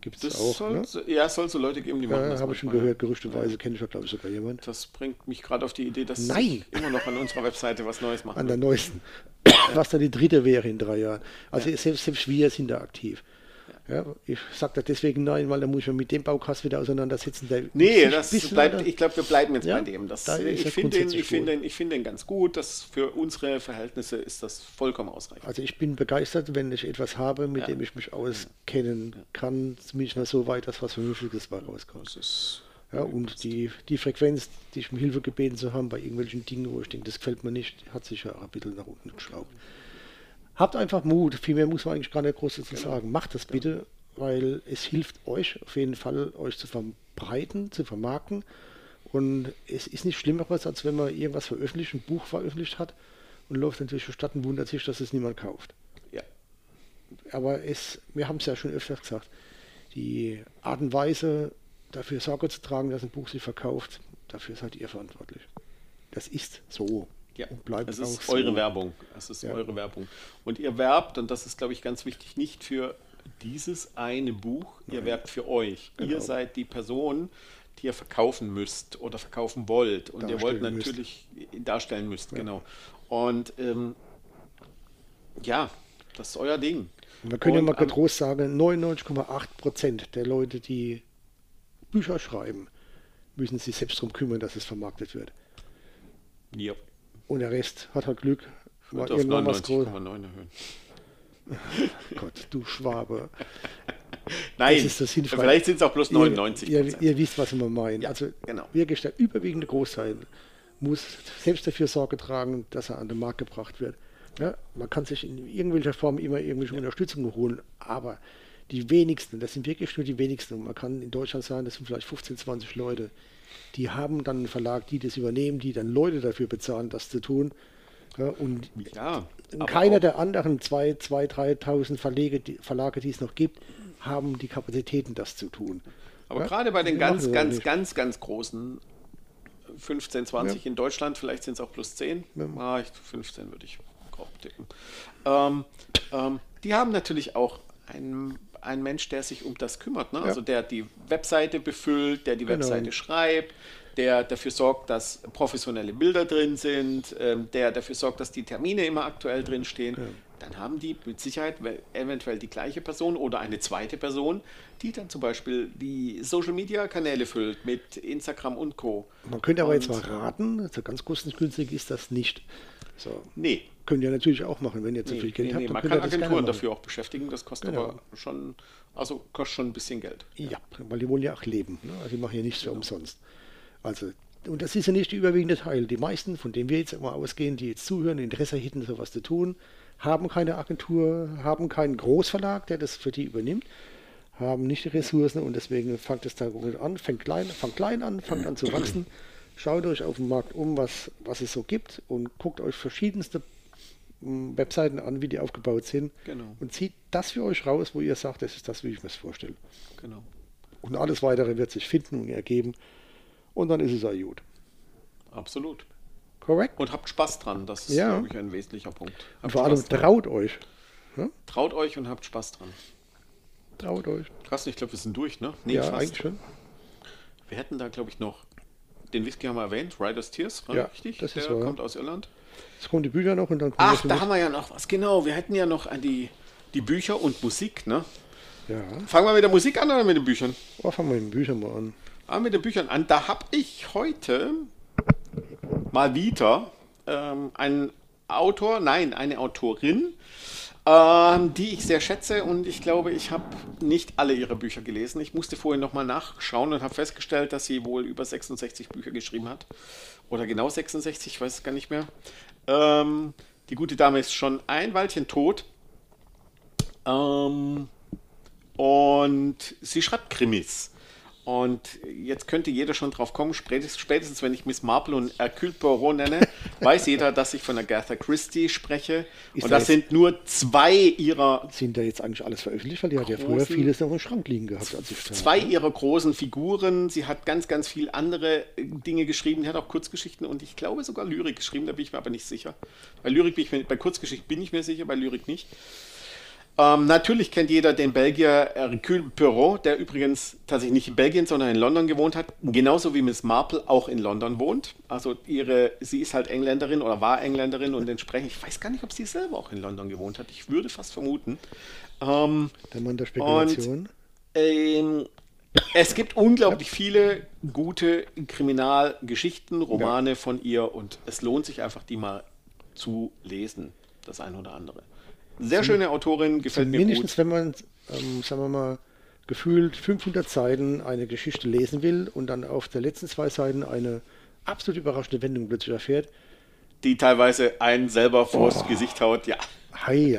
[SPEAKER 2] Gibt
[SPEAKER 3] Das
[SPEAKER 2] es auch.
[SPEAKER 3] soll,
[SPEAKER 2] Ne?
[SPEAKER 3] Ja, es soll so Leute geben, die machen
[SPEAKER 2] Ja,
[SPEAKER 3] das
[SPEAKER 2] habe ich schon gehört. Gerüchteweise kenne ich ja, glaube ich, sogar jemand.
[SPEAKER 3] Das bringt mich gerade auf die Idee, dass
[SPEAKER 2] Nein.
[SPEAKER 3] immer noch an unserer Webseite was Neues machen
[SPEAKER 2] An der neuesten. Was dann die dritte wäre in drei Jahren. Also selbst, selbst wir sind da aktiv. Ja, ich sage da deswegen nein, weil da muss mich mit dem Baukast wieder auseinandersetzen. Der
[SPEAKER 3] Nee, das bleibt, ich glaube, wir bleiben jetzt
[SPEAKER 2] Ja,
[SPEAKER 3] bei dem. Das,
[SPEAKER 2] da ist
[SPEAKER 3] ich finde den, ich
[SPEAKER 2] wohl.
[SPEAKER 3] den, ich finde den ganz gut. Das für unsere Verhältnisse ist das vollkommen ausreichend.
[SPEAKER 2] Also ich bin begeistert, wenn ich etwas habe, mit
[SPEAKER 3] Ja.
[SPEAKER 2] dem ich mich auskennen kann, zumindest mal so weit, dass was Vernünftiges bei rauskommt. Ja, und die, die Frequenz, die ich um Hilfe gebeten zu haben bei irgendwelchen Dingen, wo ich denke, das gefällt mir nicht, hat sich ja auch ein bisschen nach unten geschraubt. Habt einfach Mut, viel mehr muss man eigentlich gar nicht groß dazu
[SPEAKER 3] Genau.
[SPEAKER 2] sagen. Macht das bitte, weil es hilft euch auf jeden Fall, euch zu verbreiten, zu vermarkten. Und es ist nicht Schlimmeres, als wenn man irgendwas veröffentlicht, ein Buch veröffentlicht hat und läuft natürlich durch die Stadt und wundert sich, dass es niemand kauft.
[SPEAKER 3] ja.
[SPEAKER 2] Aber es, wir haben es ja schon öfters gesagt, die Art und Weise, dafür Sorge zu tragen, dass ein Buch sich verkauft, dafür seid ihr verantwortlich. Das ist so.
[SPEAKER 3] Ja,
[SPEAKER 2] und bleibt
[SPEAKER 3] es ist
[SPEAKER 2] so.
[SPEAKER 3] eure Werbung. Es ist
[SPEAKER 2] Ja.
[SPEAKER 3] eure Werbung. Und ihr werbt, und das ist, glaube ich, ganz wichtig, nicht für dieses eine Buch, ihr werbt für euch. Ihr
[SPEAKER 2] Genau.
[SPEAKER 3] seid die Person, die ihr verkaufen müsst oder verkaufen wollt. Und ihr wollt
[SPEAKER 2] Darstellen müsst.
[SPEAKER 3] natürlich darstellen müsst, genau. Und ähm, ja, das ist euer Ding.
[SPEAKER 2] Und wir können ja
[SPEAKER 3] Und
[SPEAKER 2] mal
[SPEAKER 3] am-
[SPEAKER 2] getrost sagen, 99,8 Prozent der Leute, die Bücher schreiben, müssen sich selbst darum kümmern, dass es vermarktet wird.
[SPEAKER 3] Ja,
[SPEAKER 2] Und der Rest hat halt Glück.
[SPEAKER 3] ich würde auf
[SPEAKER 2] irgendwann was groß-
[SPEAKER 3] 99,9 erhöhen.
[SPEAKER 2] Gott, du Schwabe.
[SPEAKER 3] Nein,
[SPEAKER 2] Das das
[SPEAKER 3] vielleicht sind es auch bloß 99
[SPEAKER 2] Ihr, ihr, ihr wisst, was wir meinen.
[SPEAKER 3] Ja,
[SPEAKER 2] also
[SPEAKER 3] genau.
[SPEAKER 2] wirklich der überwiegende Großteil muss selbst dafür Sorge tragen, dass er an den Markt gebracht wird. Ja, man kann sich in irgendwelcher Form immer irgendwelche Unterstützung holen, aber die wenigsten, das sind wirklich nur die wenigsten, und man kann in Deutschland sagen, das sind vielleicht 15, 20 Leute, die haben dann einen Verlag, die das übernehmen, die dann Leute dafür bezahlen, das zu tun. Ja, und
[SPEAKER 3] Ja,
[SPEAKER 2] keiner der anderen 2.000, 3.000 Verlage, die, Verlage, die es noch gibt, haben die Kapazitäten, das zu tun.
[SPEAKER 3] Aber
[SPEAKER 2] Ja,
[SPEAKER 3] gerade bei den ganz, ganz, ganz, ganz großen 15, 20
[SPEAKER 2] Ja.
[SPEAKER 3] in Deutschland, vielleicht sind es auch plus 10.
[SPEAKER 2] Ja.
[SPEAKER 3] Ah, ich, 15 würde ich grob tippen. Ähm, ähm, die haben natürlich auch einen, einen Mensch, der sich um das kümmert. Ne? Also der die Webseite befüllt, der die
[SPEAKER 2] Genau.
[SPEAKER 3] Webseite schreibt, der dafür sorgt, dass professionelle Bilder drin sind, ähm, der dafür sorgt, dass die Termine immer aktuell drin stehen. Dann haben die mit Sicherheit eventuell die gleiche Person oder eine zweite Person, die dann zum Beispiel die Social Media Kanäle füllt mit Instagram und Co.
[SPEAKER 2] Man könnte aber jetzt
[SPEAKER 3] Und-
[SPEAKER 2] mal raten, so ganz kostengünstig ist das nicht. So.
[SPEAKER 3] Nee.
[SPEAKER 2] Könnt ihr natürlich auch machen, wenn ihr zu
[SPEAKER 3] Nee,
[SPEAKER 2] viel Geld
[SPEAKER 3] nee,
[SPEAKER 2] habt.
[SPEAKER 3] nee. Man kann Agenturen dafür auch beschäftigen, das kostet
[SPEAKER 2] Genau.
[SPEAKER 3] aber schon, also kostet schon ein bisschen Geld.
[SPEAKER 2] Ja, weil die wollen ja auch leben. Ne? Also die machen ja nichts für umsonst. Also, und das ist ja nicht der überwiegende Teil. Die meisten, von denen wir jetzt mal ausgehen, die jetzt zuhören, Interesse hätten, sowas zu tun, haben keine Agentur, haben keinen Großverlag, der das für die übernimmt, haben nicht die Ressourcen und deswegen fängt es da gut an, fängt klein, fängt klein an, fängt an zu wachsen. Schaut euch auf dem Markt um, was, was es so gibt und guckt euch verschiedenste Webseiten an, wie die aufgebaut sind
[SPEAKER 3] Genau.
[SPEAKER 2] und zieht das für euch raus, wo ihr sagt, das ist das, wie ich mir es vorstelle.
[SPEAKER 3] Genau.
[SPEAKER 2] Und alles weitere wird sich finden und ergeben. Und dann ist es auch gut.
[SPEAKER 3] Absolut.
[SPEAKER 2] Korrekt?
[SPEAKER 3] Und habt Spaß dran, das ist,
[SPEAKER 2] Ja.
[SPEAKER 3] glaube ich, ein wesentlicher Punkt.
[SPEAKER 2] Und
[SPEAKER 3] Habt
[SPEAKER 2] vor allem traut euch.
[SPEAKER 3] Traut euch und habt Spaß dran.
[SPEAKER 2] Traut euch.
[SPEAKER 3] Krass, ich glaube, wir sind durch, ne? Nee,
[SPEAKER 2] ja,
[SPEAKER 3] fast.
[SPEAKER 2] eigentlich schon.
[SPEAKER 3] Wir hätten da, glaube ich, noch den Whisky haben wir erwähnt, Riders Tears,
[SPEAKER 2] Ja,
[SPEAKER 3] richtig?
[SPEAKER 2] das ist
[SPEAKER 3] Der
[SPEAKER 2] so, ja.
[SPEAKER 3] kommt aus Irland.
[SPEAKER 2] Jetzt kommen die Bücher noch und dann kommen
[SPEAKER 3] Ach, da haben wir ja noch was. Genau, wir hätten ja noch an die, die Bücher und Musik, ne?
[SPEAKER 2] Ja,
[SPEAKER 3] Fangen wir mit der Musik an oder mit den Büchern?
[SPEAKER 2] oh, fangen wir mit den Büchern mal an.
[SPEAKER 3] Ah, mit den Büchern an. Da habe ich heute mal wieder ähm, einen Autor, nein, eine Autorin, ähm, die ich sehr schätze und ich glaube, ich habe nicht alle ihre Bücher gelesen. Ich musste vorhin nochmal nachschauen und habe festgestellt, dass sie wohl über 66 Bücher geschrieben hat. Oder genau 66, ich weiß es gar nicht mehr. Ähm, die gute Dame ist schon ein Weilchen tot. Ähm, und sie schreibt Krimis. Und jetzt könnte jeder schon drauf kommen, spätestens, spätestens wenn ich Miss Marple und Hercule Poirot nenne, weiß jeder, dass ich von Agatha Christie spreche.
[SPEAKER 2] Ist
[SPEAKER 3] und
[SPEAKER 2] da
[SPEAKER 3] das sind nur zwei ihrer
[SPEAKER 2] Sind da jetzt eigentlich alles veröffentlicht? Weil die hat ja früher vieles noch im Schrank liegen gehabt.
[SPEAKER 3] Zwei ihrer großen Figuren. Sie hat ganz, ganz viel andere äh, Dinge geschrieben. Die hat auch Kurzgeschichten und ich glaube sogar Lyrik geschrieben, da bin ich mir aber nicht sicher. Bei Lyrik bin ich mir, bei Kurzgeschichten bin ich mir sicher, bei Lyrik nicht. Ähm, natürlich kennt jeder den Belgier Hercule Perrault, der übrigens tatsächlich nicht in Belgien, sondern in London gewohnt hat. Genauso wie Miss Marple auch in London wohnt. Also ihre, sie ist halt Engländerin oder war Engländerin und entsprechend, ich weiß gar nicht, ob sie selber auch in London gewohnt hat. Ich würde fast vermuten. Ähm,
[SPEAKER 2] Der Mann der Spekulation.
[SPEAKER 3] Und, ähm, es gibt unglaublich viele gute Kriminalgeschichten, Romane von ihr und es lohnt sich einfach, die mal zu lesen, das eine oder andere. Sehr schöne Autorin, gefällt mir
[SPEAKER 2] Mindestens,
[SPEAKER 3] gut.
[SPEAKER 2] wenn man, ähm, sagen wir mal, gefühlt 500 Seiten eine Geschichte lesen will und dann auf der letzten zwei Seiten eine absolut überraschende Wendung plötzlich erfährt.
[SPEAKER 3] Die teilweise einen selber vors Gesicht haut, ja.
[SPEAKER 2] Hei.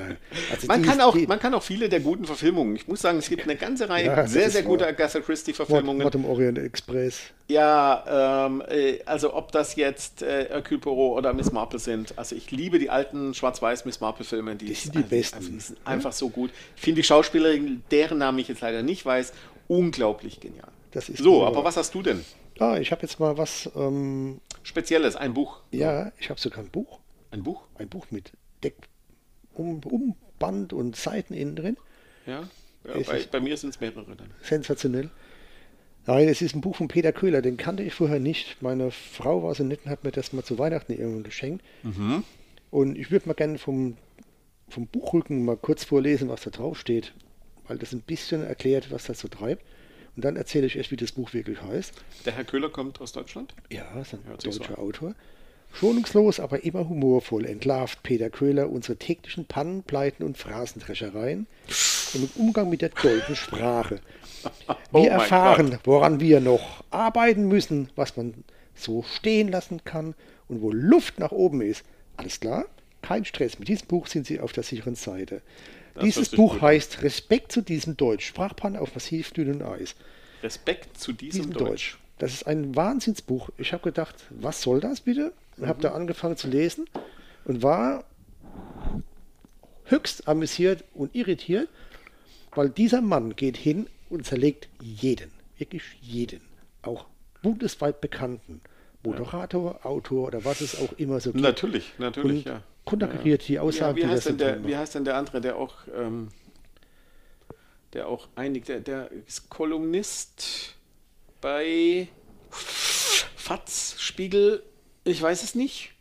[SPEAKER 2] Also
[SPEAKER 3] Man kann, auch, man kann auch viele der guten Verfilmungen. Ich muss sagen, es gibt eine ganze Reihe
[SPEAKER 2] Ja,
[SPEAKER 3] sehr, sehr gute
[SPEAKER 2] wahr.
[SPEAKER 3] Agatha Christie-Verfilmungen.
[SPEAKER 2] Mord im Orient Express.
[SPEAKER 3] Ja, ähm, äh, also ob das jetzt äh, Hercule Poirot oder Miss Marple sind. Also ich liebe die alten Schwarz-Weiß Miss Marple-Filme. Die,
[SPEAKER 2] Die sind die
[SPEAKER 3] einfach-
[SPEAKER 2] besten.
[SPEAKER 3] Einfach, die sind einfach so gut. Ich finde die Schauspielerin, deren Namen ich jetzt leider nicht weiß, unglaublich genial.
[SPEAKER 2] Das ist
[SPEAKER 3] so, aber was hast du denn?
[SPEAKER 2] Ah, ich habe jetzt mal was, ähm,
[SPEAKER 3] Spezielles, ein Buch.
[SPEAKER 2] ja, ich habe sogar ein Buch.
[SPEAKER 3] Ein Buch?
[SPEAKER 2] Ein Buch mit Deck, um, Umband und Seiten innen drin.
[SPEAKER 3] Ja. ja bei, bei mir sind es mehrere dann.
[SPEAKER 2] Sensationell. Nein, es ist ein Buch von Peter Köhler, den kannte ich vorher nicht. Meine Frau war so nett und hat mir das mal zu Weihnachten irgendwann geschenkt. Und ich würde mal gerne vom, vom Buchrücken mal kurz vorlesen, was da drauf steht, weil das ein bisschen erklärt, was das so treibt. Und dann erzähle ich euch, wie das Buch wirklich heißt.
[SPEAKER 3] Der Herr Köhler kommt aus Deutschland.
[SPEAKER 2] Ja, ist ein
[SPEAKER 3] Hört so
[SPEAKER 2] deutscher
[SPEAKER 3] an.
[SPEAKER 2] Autor. Schonungslos, aber immer humorvoll entlarvt Peter Köhler unsere täglichen Pannen, Pleiten und Phrasendreschereien im Umgang mit der deutschen Sprache. Wir
[SPEAKER 3] Oh
[SPEAKER 2] erfahren, woran wir noch arbeiten müssen, was man so stehen lassen kann und wo Luft nach oben ist. Alles klar? Kein Stress. Mit diesem Buch sind Sie auf der sicheren Seite.
[SPEAKER 3] Das
[SPEAKER 2] Dieses Buch heißt Respekt zu diesem Deutsch. Sprachpann auf massiv dünnem Eis
[SPEAKER 3] Respekt zu diesem,
[SPEAKER 2] diesem
[SPEAKER 3] Deutsch.
[SPEAKER 2] Deutsch. Das ist ein Wahnsinnsbuch. Ich habe gedacht, was soll das bitte? Und habe da angefangen zu lesen und war höchst amüsiert und irritiert, weil dieser Mann geht hin und zerlegt jeden, wirklich jeden, auch bundesweit bekannten Moderator, Autor oder was es auch immer so gibt.
[SPEAKER 3] Natürlich, natürlich,
[SPEAKER 2] und
[SPEAKER 3] ja.
[SPEAKER 2] Konterkariert die
[SPEAKER 3] Ja,
[SPEAKER 2] Aussagen,
[SPEAKER 3] wie,
[SPEAKER 2] die
[SPEAKER 3] heißt denn der, wie heißt denn der andere, der auch, ähm, der auch einig, der, der ist Kolumnist bei Fatz, Spiegel, ich weiß es nicht.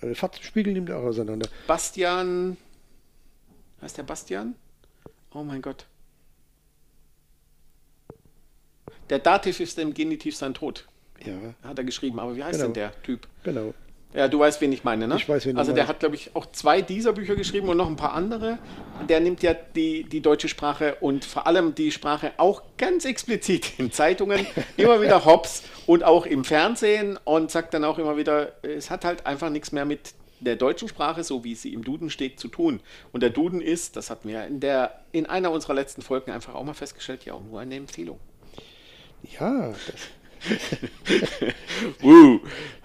[SPEAKER 2] Äh, Spiegel nimmt er auch auseinander.
[SPEAKER 3] Bastian, heißt der Bastian? Oh mein Gott. Der Dativ ist im Genitiv sein Tod,
[SPEAKER 2] Ja,
[SPEAKER 3] hat er geschrieben. Aber wie heißt
[SPEAKER 2] Genau.
[SPEAKER 3] denn der Typ?
[SPEAKER 2] genau.
[SPEAKER 3] Ja, du weißt, wen ich meine, ne?
[SPEAKER 2] Ich weiß, wen
[SPEAKER 3] Also der hat, glaube ich, auch zwei dieser Bücher geschrieben und noch ein paar andere. Der nimmt ja die, die deutsche Sprache und vor allem die Sprache auch ganz explizit in Zeitungen immer wieder hops und auch im Fernsehen und sagt dann auch immer wieder, es hat halt einfach nichts mehr mit der deutschen Sprache, so wie sie im Duden steht, zu tun. Und der Duden ist, das hatten wir in, der, in einer unserer letzten Folgen einfach auch mal festgestellt, ja auch nur eine Empfehlung.
[SPEAKER 2] Ja, das,
[SPEAKER 3] Uh,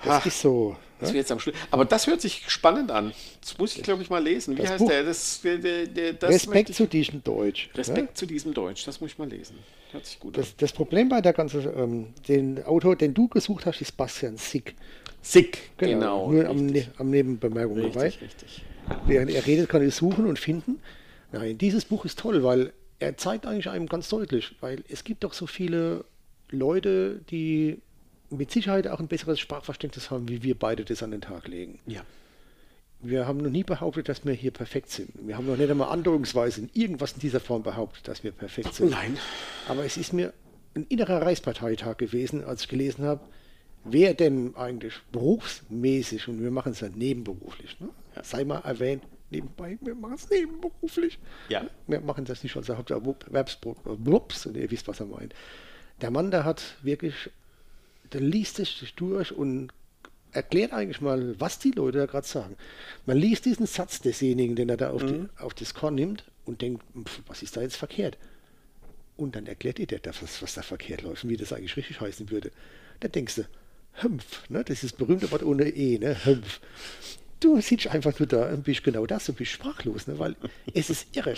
[SPEAKER 2] das ist so.
[SPEAKER 3] Das wird jetzt am Schluss. Aber das hört sich spannend an. Das muss ich, glaube ich, mal lesen. Wie
[SPEAKER 2] Das
[SPEAKER 3] heißt
[SPEAKER 2] Buch-
[SPEAKER 3] der? Das, der, der, das
[SPEAKER 2] Respekt
[SPEAKER 3] ich-
[SPEAKER 2] zu diesem Deutsch.
[SPEAKER 3] Respekt
[SPEAKER 2] Ja?
[SPEAKER 3] zu diesem Deutsch. Das muss ich mal lesen. Hört sich gut
[SPEAKER 2] Das, das Problem bei der ganzen, ähm, den Autor, den du gesucht hast, ist Bastian Sick.
[SPEAKER 3] an. Sick, genau.
[SPEAKER 2] Nur am,
[SPEAKER 3] richtig,
[SPEAKER 2] ne am Nebenbemerkung dabei.
[SPEAKER 3] richtig, richtig.
[SPEAKER 2] Während er redet, kann er suchen und finden. Nein, dieses Buch ist toll, weil er zeigt eigentlich einem ganz deutlich, weil es gibt doch so viele Leute, die mit Sicherheit auch ein besseres Sprachverständnis haben, wie wir beide das an den Tag legen.
[SPEAKER 3] Ja.
[SPEAKER 2] Wir haben noch nie behauptet, dass wir hier perfekt sind. Wir haben noch nicht einmal andeuungsweise in irgendwas in dieser Form behauptet, dass wir perfekt sind.
[SPEAKER 3] Nein.
[SPEAKER 2] Aber es ist mir ein innerer Reichsparteitag gewesen, als ich gelesen habe, wer denn eigentlich berufsmäßig, und wir machen es ja nebenberuflich, ne? sei mal erwähnt, nebenbei, wir machen es nebenberuflich.
[SPEAKER 3] Ja.
[SPEAKER 2] Wir machen das nicht als Haupterwerbsbrot, Blups, und ihr wisst, was er meint. Der Mann, der hat wirklich, der liest es sich durch und erklärt eigentlich mal, was die Leute da gerade sagen. Man liest diesen Satz desjenigen, den er da auf, die, auf das Korn nimmt und denkt, pf, was ist da jetzt verkehrt? Und dann erklärt ihr dir das, was, was da verkehrt läuft und wie das eigentlich richtig heißen würde. Da denkst du, Hümpf, ne? das ist das berühmte Wort ohne E, ne? Hümpf. Du sitzt einfach nur da und bist genau das und bist sprachlos, ne? weil es ist irre.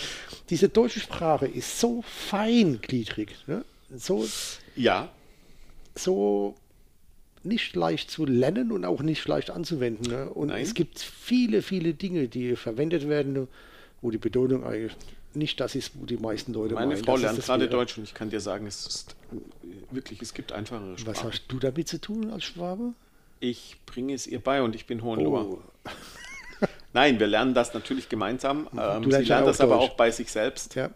[SPEAKER 2] Diese deutsche Sprache ist so feingliedrig, ne? so,
[SPEAKER 3] Ja.
[SPEAKER 2] So nicht leicht zu lernen und auch nicht leicht anzuwenden. Ne? Und
[SPEAKER 3] Nein.
[SPEAKER 2] es gibt viele, viele Dinge, die verwendet werden, wo die Betonung eigentlich nicht das ist, wo die meisten Leute
[SPEAKER 3] Meine
[SPEAKER 2] meinen,
[SPEAKER 3] Frau
[SPEAKER 2] dass es
[SPEAKER 3] lernt
[SPEAKER 2] das
[SPEAKER 3] gerade. Deutsch und ich kann dir sagen, es ist wirklich, es gibt einfachere
[SPEAKER 2] Was
[SPEAKER 3] Sprachen.
[SPEAKER 2] hast du damit zu tun als Schwabe?
[SPEAKER 3] Ich bringe es ihr bei und ich bin Hohenloher.
[SPEAKER 2] Oh,
[SPEAKER 3] Nein, wir lernen das natürlich gemeinsam. Ähm, sie
[SPEAKER 2] ja
[SPEAKER 3] lernt das aber
[SPEAKER 2] Deutsch.
[SPEAKER 3] auch bei sich selbst
[SPEAKER 2] ja.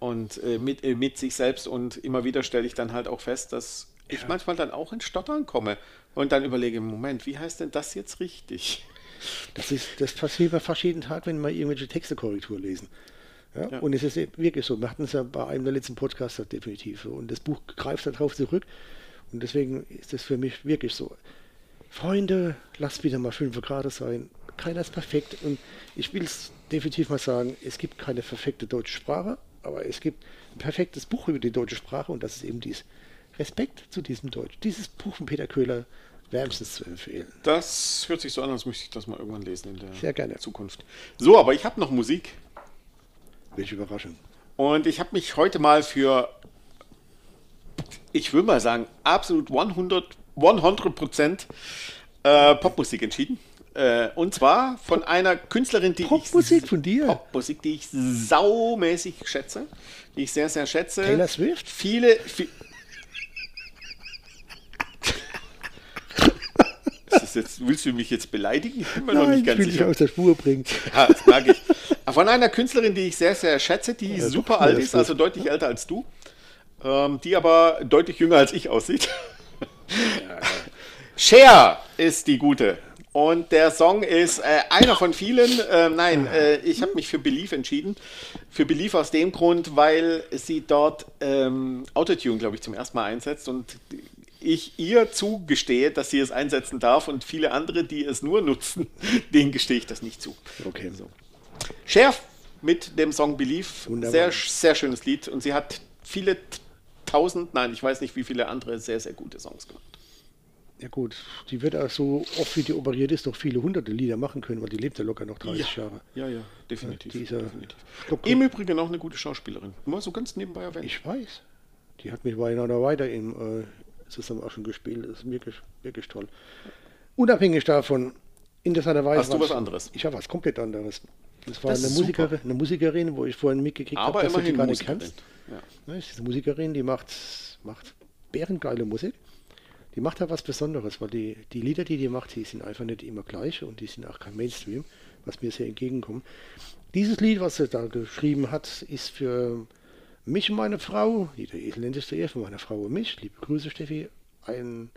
[SPEAKER 3] und äh, mit, äh, mit sich selbst. Und immer wieder stelle ich dann halt auch fest, dass ich manchmal dann auch in Stottern komme und dann überlege, Moment, wie heißt denn das jetzt richtig?
[SPEAKER 2] Das, ist, das passiert bei fast jeden Tag, wenn wir irgendwelche Textekorrektur lesen. Ja?
[SPEAKER 3] Ja.
[SPEAKER 2] Und es ist wirklich so. Wir hatten es ja bei einem der letzten Podcasts definitiv so. Und das Buch greift darauf zurück. Und deswegen ist es für mich wirklich so. Freunde, lasst wieder mal fünf Grad sein. Keiner ist perfekt. Und ich will es definitiv mal sagen, es gibt keine perfekte deutsche Sprache, aber es gibt ein perfektes Buch über die deutsche Sprache und das ist eben dies. Respekt zu diesem Deutsch. Dieses Buch von Peter Köhler wärmstens zu empfehlen.
[SPEAKER 3] Das hört sich so an, als möchte ich das mal irgendwann lesen in der
[SPEAKER 2] Sehr gerne.
[SPEAKER 3] Zukunft. So, aber ich habe noch Musik
[SPEAKER 2] Welche Überraschung.
[SPEAKER 3] und ich habe mich heute mal für, ich will mal sagen, absolut 100, 100% äh, Popmusik entschieden. Äh, und zwar von einer Künstlerin, die
[SPEAKER 2] Popmusik
[SPEAKER 3] ich,
[SPEAKER 2] von dir?
[SPEAKER 3] Popmusik, die ich saumäßig schätze, die ich sehr, sehr schätze.
[SPEAKER 2] Taylor Swift?
[SPEAKER 3] Viele, vi- das jetzt, willst du mich jetzt beleidigen? Ich bin mir noch
[SPEAKER 2] Nein,
[SPEAKER 3] nicht
[SPEAKER 2] ich
[SPEAKER 3] ganz
[SPEAKER 2] will dich
[SPEAKER 3] sicher.
[SPEAKER 2] aus der Spur bringen.
[SPEAKER 3] Ja, das merke ich. Von einer Künstlerin, die ich sehr, sehr schätze, die
[SPEAKER 2] Ja,
[SPEAKER 3] super alt ist, also deutlich älter als du, ähm, die aber deutlich jünger als ich aussieht. Cher ist die gute. Und der Song ist äh, einer von vielen. Äh, nein, äh, ich habe mich für Belief entschieden. Für Belief aus dem Grund, weil sie dort ähm, Autotune, glaube ich, zum ersten Mal einsetzt und ich ihr zugestehe, dass sie es einsetzen darf und viele andere, die es nur nutzen, denen gestehe ich das nicht zu.
[SPEAKER 2] Okay.
[SPEAKER 3] So. Cher mit dem Song Belief.
[SPEAKER 2] Wunderbar.
[SPEAKER 3] Sehr, sehr schönes Lied. Und sie hat viele tausend, nein, ich weiß nicht, wie viele andere sehr, sehr gute Songs gemacht.
[SPEAKER 2] Ja gut, die wird auch so oft wie die operiert ist, noch viele hunderte Lieder machen können, weil die lebt ja locker noch 30 Jahre.
[SPEAKER 3] ja, ja, definitiv.
[SPEAKER 2] Ja-
[SPEAKER 3] definitiv.
[SPEAKER 2] Doch,
[SPEAKER 3] Im Übrigen auch eine gute Schauspielerin. Nur so ganz nebenbei erwähnt.
[SPEAKER 2] Ich weiß. Die hat mich bei einer weiter im äh, zusammen auch schon gespielt. Das ist wirklich, wirklich toll. Unabhängig davon, interessanterweise.
[SPEAKER 3] Hast du was anderes?
[SPEAKER 2] Ich habe was komplett anderes. Das war
[SPEAKER 3] Das
[SPEAKER 2] eine. Musikerin, eine Musikerin, wo ich vorhin mitgekriegt habe, dass du die gar nicht kennst.
[SPEAKER 3] Ja.
[SPEAKER 2] Ne, sie ist eine Musikerin, die macht, macht bärengeile Musik. Die macht da was Besonderes, weil die, die Lieder, die die macht, die sind einfach nicht immer gleich und die sind auch kein Mainstream, was mir sehr entgegenkommt. Dieses Lied, was sie da geschrieben hat, ist für mich und meine Frau, der isländische Ehe von meiner Frau und mich, liebe Grüße Steffi, ein,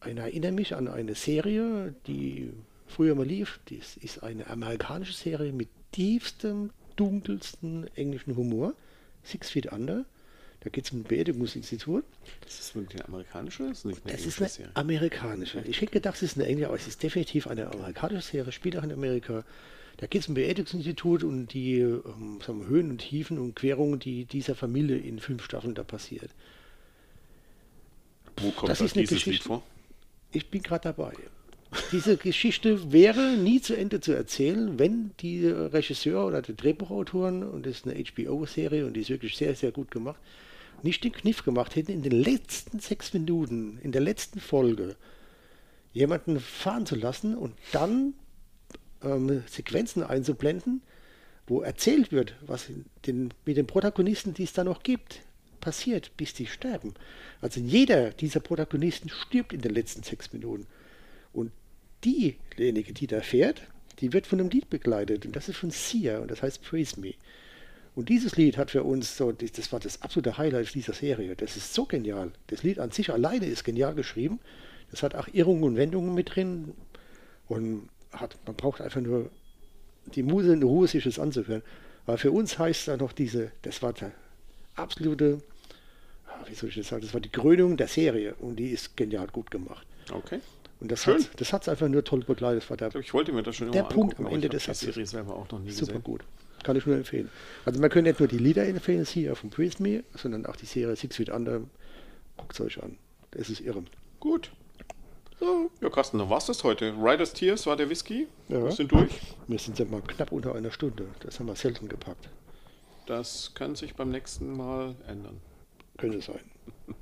[SPEAKER 2] ein Erinnere mich an eine Serie, die früher mal lief. Dies ist eine amerikanische Serie mit tiefstem, dunkelsten englischen Humor. Six Feet Under. Da geht es um ein Beerdigungsinstitut.
[SPEAKER 3] Das ist wirklich eine amerikanische? Das ist nicht eine
[SPEAKER 2] Es ist eine
[SPEAKER 3] Serie.
[SPEAKER 2] amerikanische. Ich hätte gedacht, es ist eine englische, aber es ist definitiv eine amerikanische Serie, spielt auch in Amerika. Da geht es um ein Beerdigungsinstitut und die ähm, wir, Höhen und Tiefen und Querungen, die dieser Familie in fünf Staffeln da passiert.
[SPEAKER 3] Wo kommt
[SPEAKER 2] das
[SPEAKER 3] das
[SPEAKER 2] ist eine
[SPEAKER 3] dieses Lied
[SPEAKER 2] Geschichte.
[SPEAKER 3] vor?
[SPEAKER 2] Ich bin gerade dabei. Diese Geschichte wäre nie zu Ende zu erzählen, wenn die Regisseur oder die Drehbuchautoren, und das ist eine HBO-Serie und die ist wirklich sehr, sehr gut gemacht, nicht den Kniff gemacht hätten, in den letzten sechs Minuten, in der letzten Folge, jemanden fahren zu lassen und dann ähm, Sequenzen einzublenden, wo erzählt wird, was den, mit den Protagonisten, die es da noch gibt, passiert, bis die sterben. Also jeder dieser Protagonisten stirbt in den letzten sechs Minuten. Und diejenige, die da fährt, die wird von einem Lied begleitet. Und das ist von Sia und das heißt Praise Me. Und dieses Lied hat für uns so, das war das absolute Highlight dieser Serie. Das ist so genial. Das Lied an sich alleine ist genial geschrieben. Das hat auch Irrungen und Wendungen mit drin. Und hat, man braucht einfach nur die Muse in Ruhe, sich das anzuhören. Aber für uns heißt da noch diese, das war der absolute, ah, wie soll ich das sagen, das war die Krönung der Serie. Und die ist genial gut gemacht.
[SPEAKER 3] Okay.
[SPEAKER 2] Und das
[SPEAKER 3] Schön.
[SPEAKER 2] hat das hat's einfach nur toll begleitet. Das war der
[SPEAKER 3] Ich glaube, ich wollte mir das schon
[SPEAKER 2] Der Punkt
[SPEAKER 3] angucken,
[SPEAKER 2] am Ende des Satzes.
[SPEAKER 3] Serie selber auch noch nie
[SPEAKER 2] super
[SPEAKER 3] gesehen.
[SPEAKER 2] gut. Kann ich nur empfehlen. Also man könnte nicht nur die Lieder empfehlen, hier von Praise Me, sondern auch die Serie Six Feet Under. Guckt es euch an. Das ist irre.
[SPEAKER 3] Gut. So, ja, Carsten, dann war's das heute. Riders Tears war der Whisky.
[SPEAKER 2] Ja.
[SPEAKER 3] Wir sind durch.
[SPEAKER 2] Wir sind jetzt mal knapp unter einer Stunde. Das haben wir selten gepackt.
[SPEAKER 3] Das kann sich beim nächsten Mal ändern.
[SPEAKER 2] Könnte sein.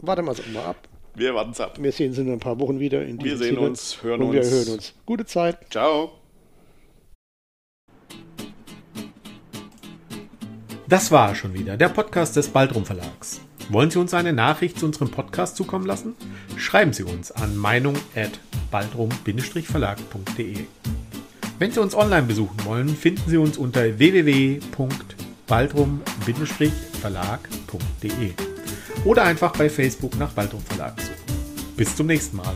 [SPEAKER 2] Warten wir es auch mal ab.
[SPEAKER 3] Wir warten's ab.
[SPEAKER 2] Wir sehen uns in ein paar Wochen wieder. In
[SPEAKER 3] Wir sehen
[SPEAKER 2] Sinne.
[SPEAKER 3] uns, hören
[SPEAKER 2] Und wir
[SPEAKER 3] uns.
[SPEAKER 2] hören uns. Gute Zeit.
[SPEAKER 3] Ciao. Das war schon wieder der Podcast des Baldrum Verlags. Wollen Sie uns eine Nachricht zu unserem Podcast zukommen lassen? Schreiben Sie uns an meinung@baldrum-verlag.de. Wenn Sie uns online besuchen wollen, finden Sie uns unter www.baldrum-verlag.de oder einfach bei Facebook nach Baldrum Verlag suchen. Bis zum nächsten Mal.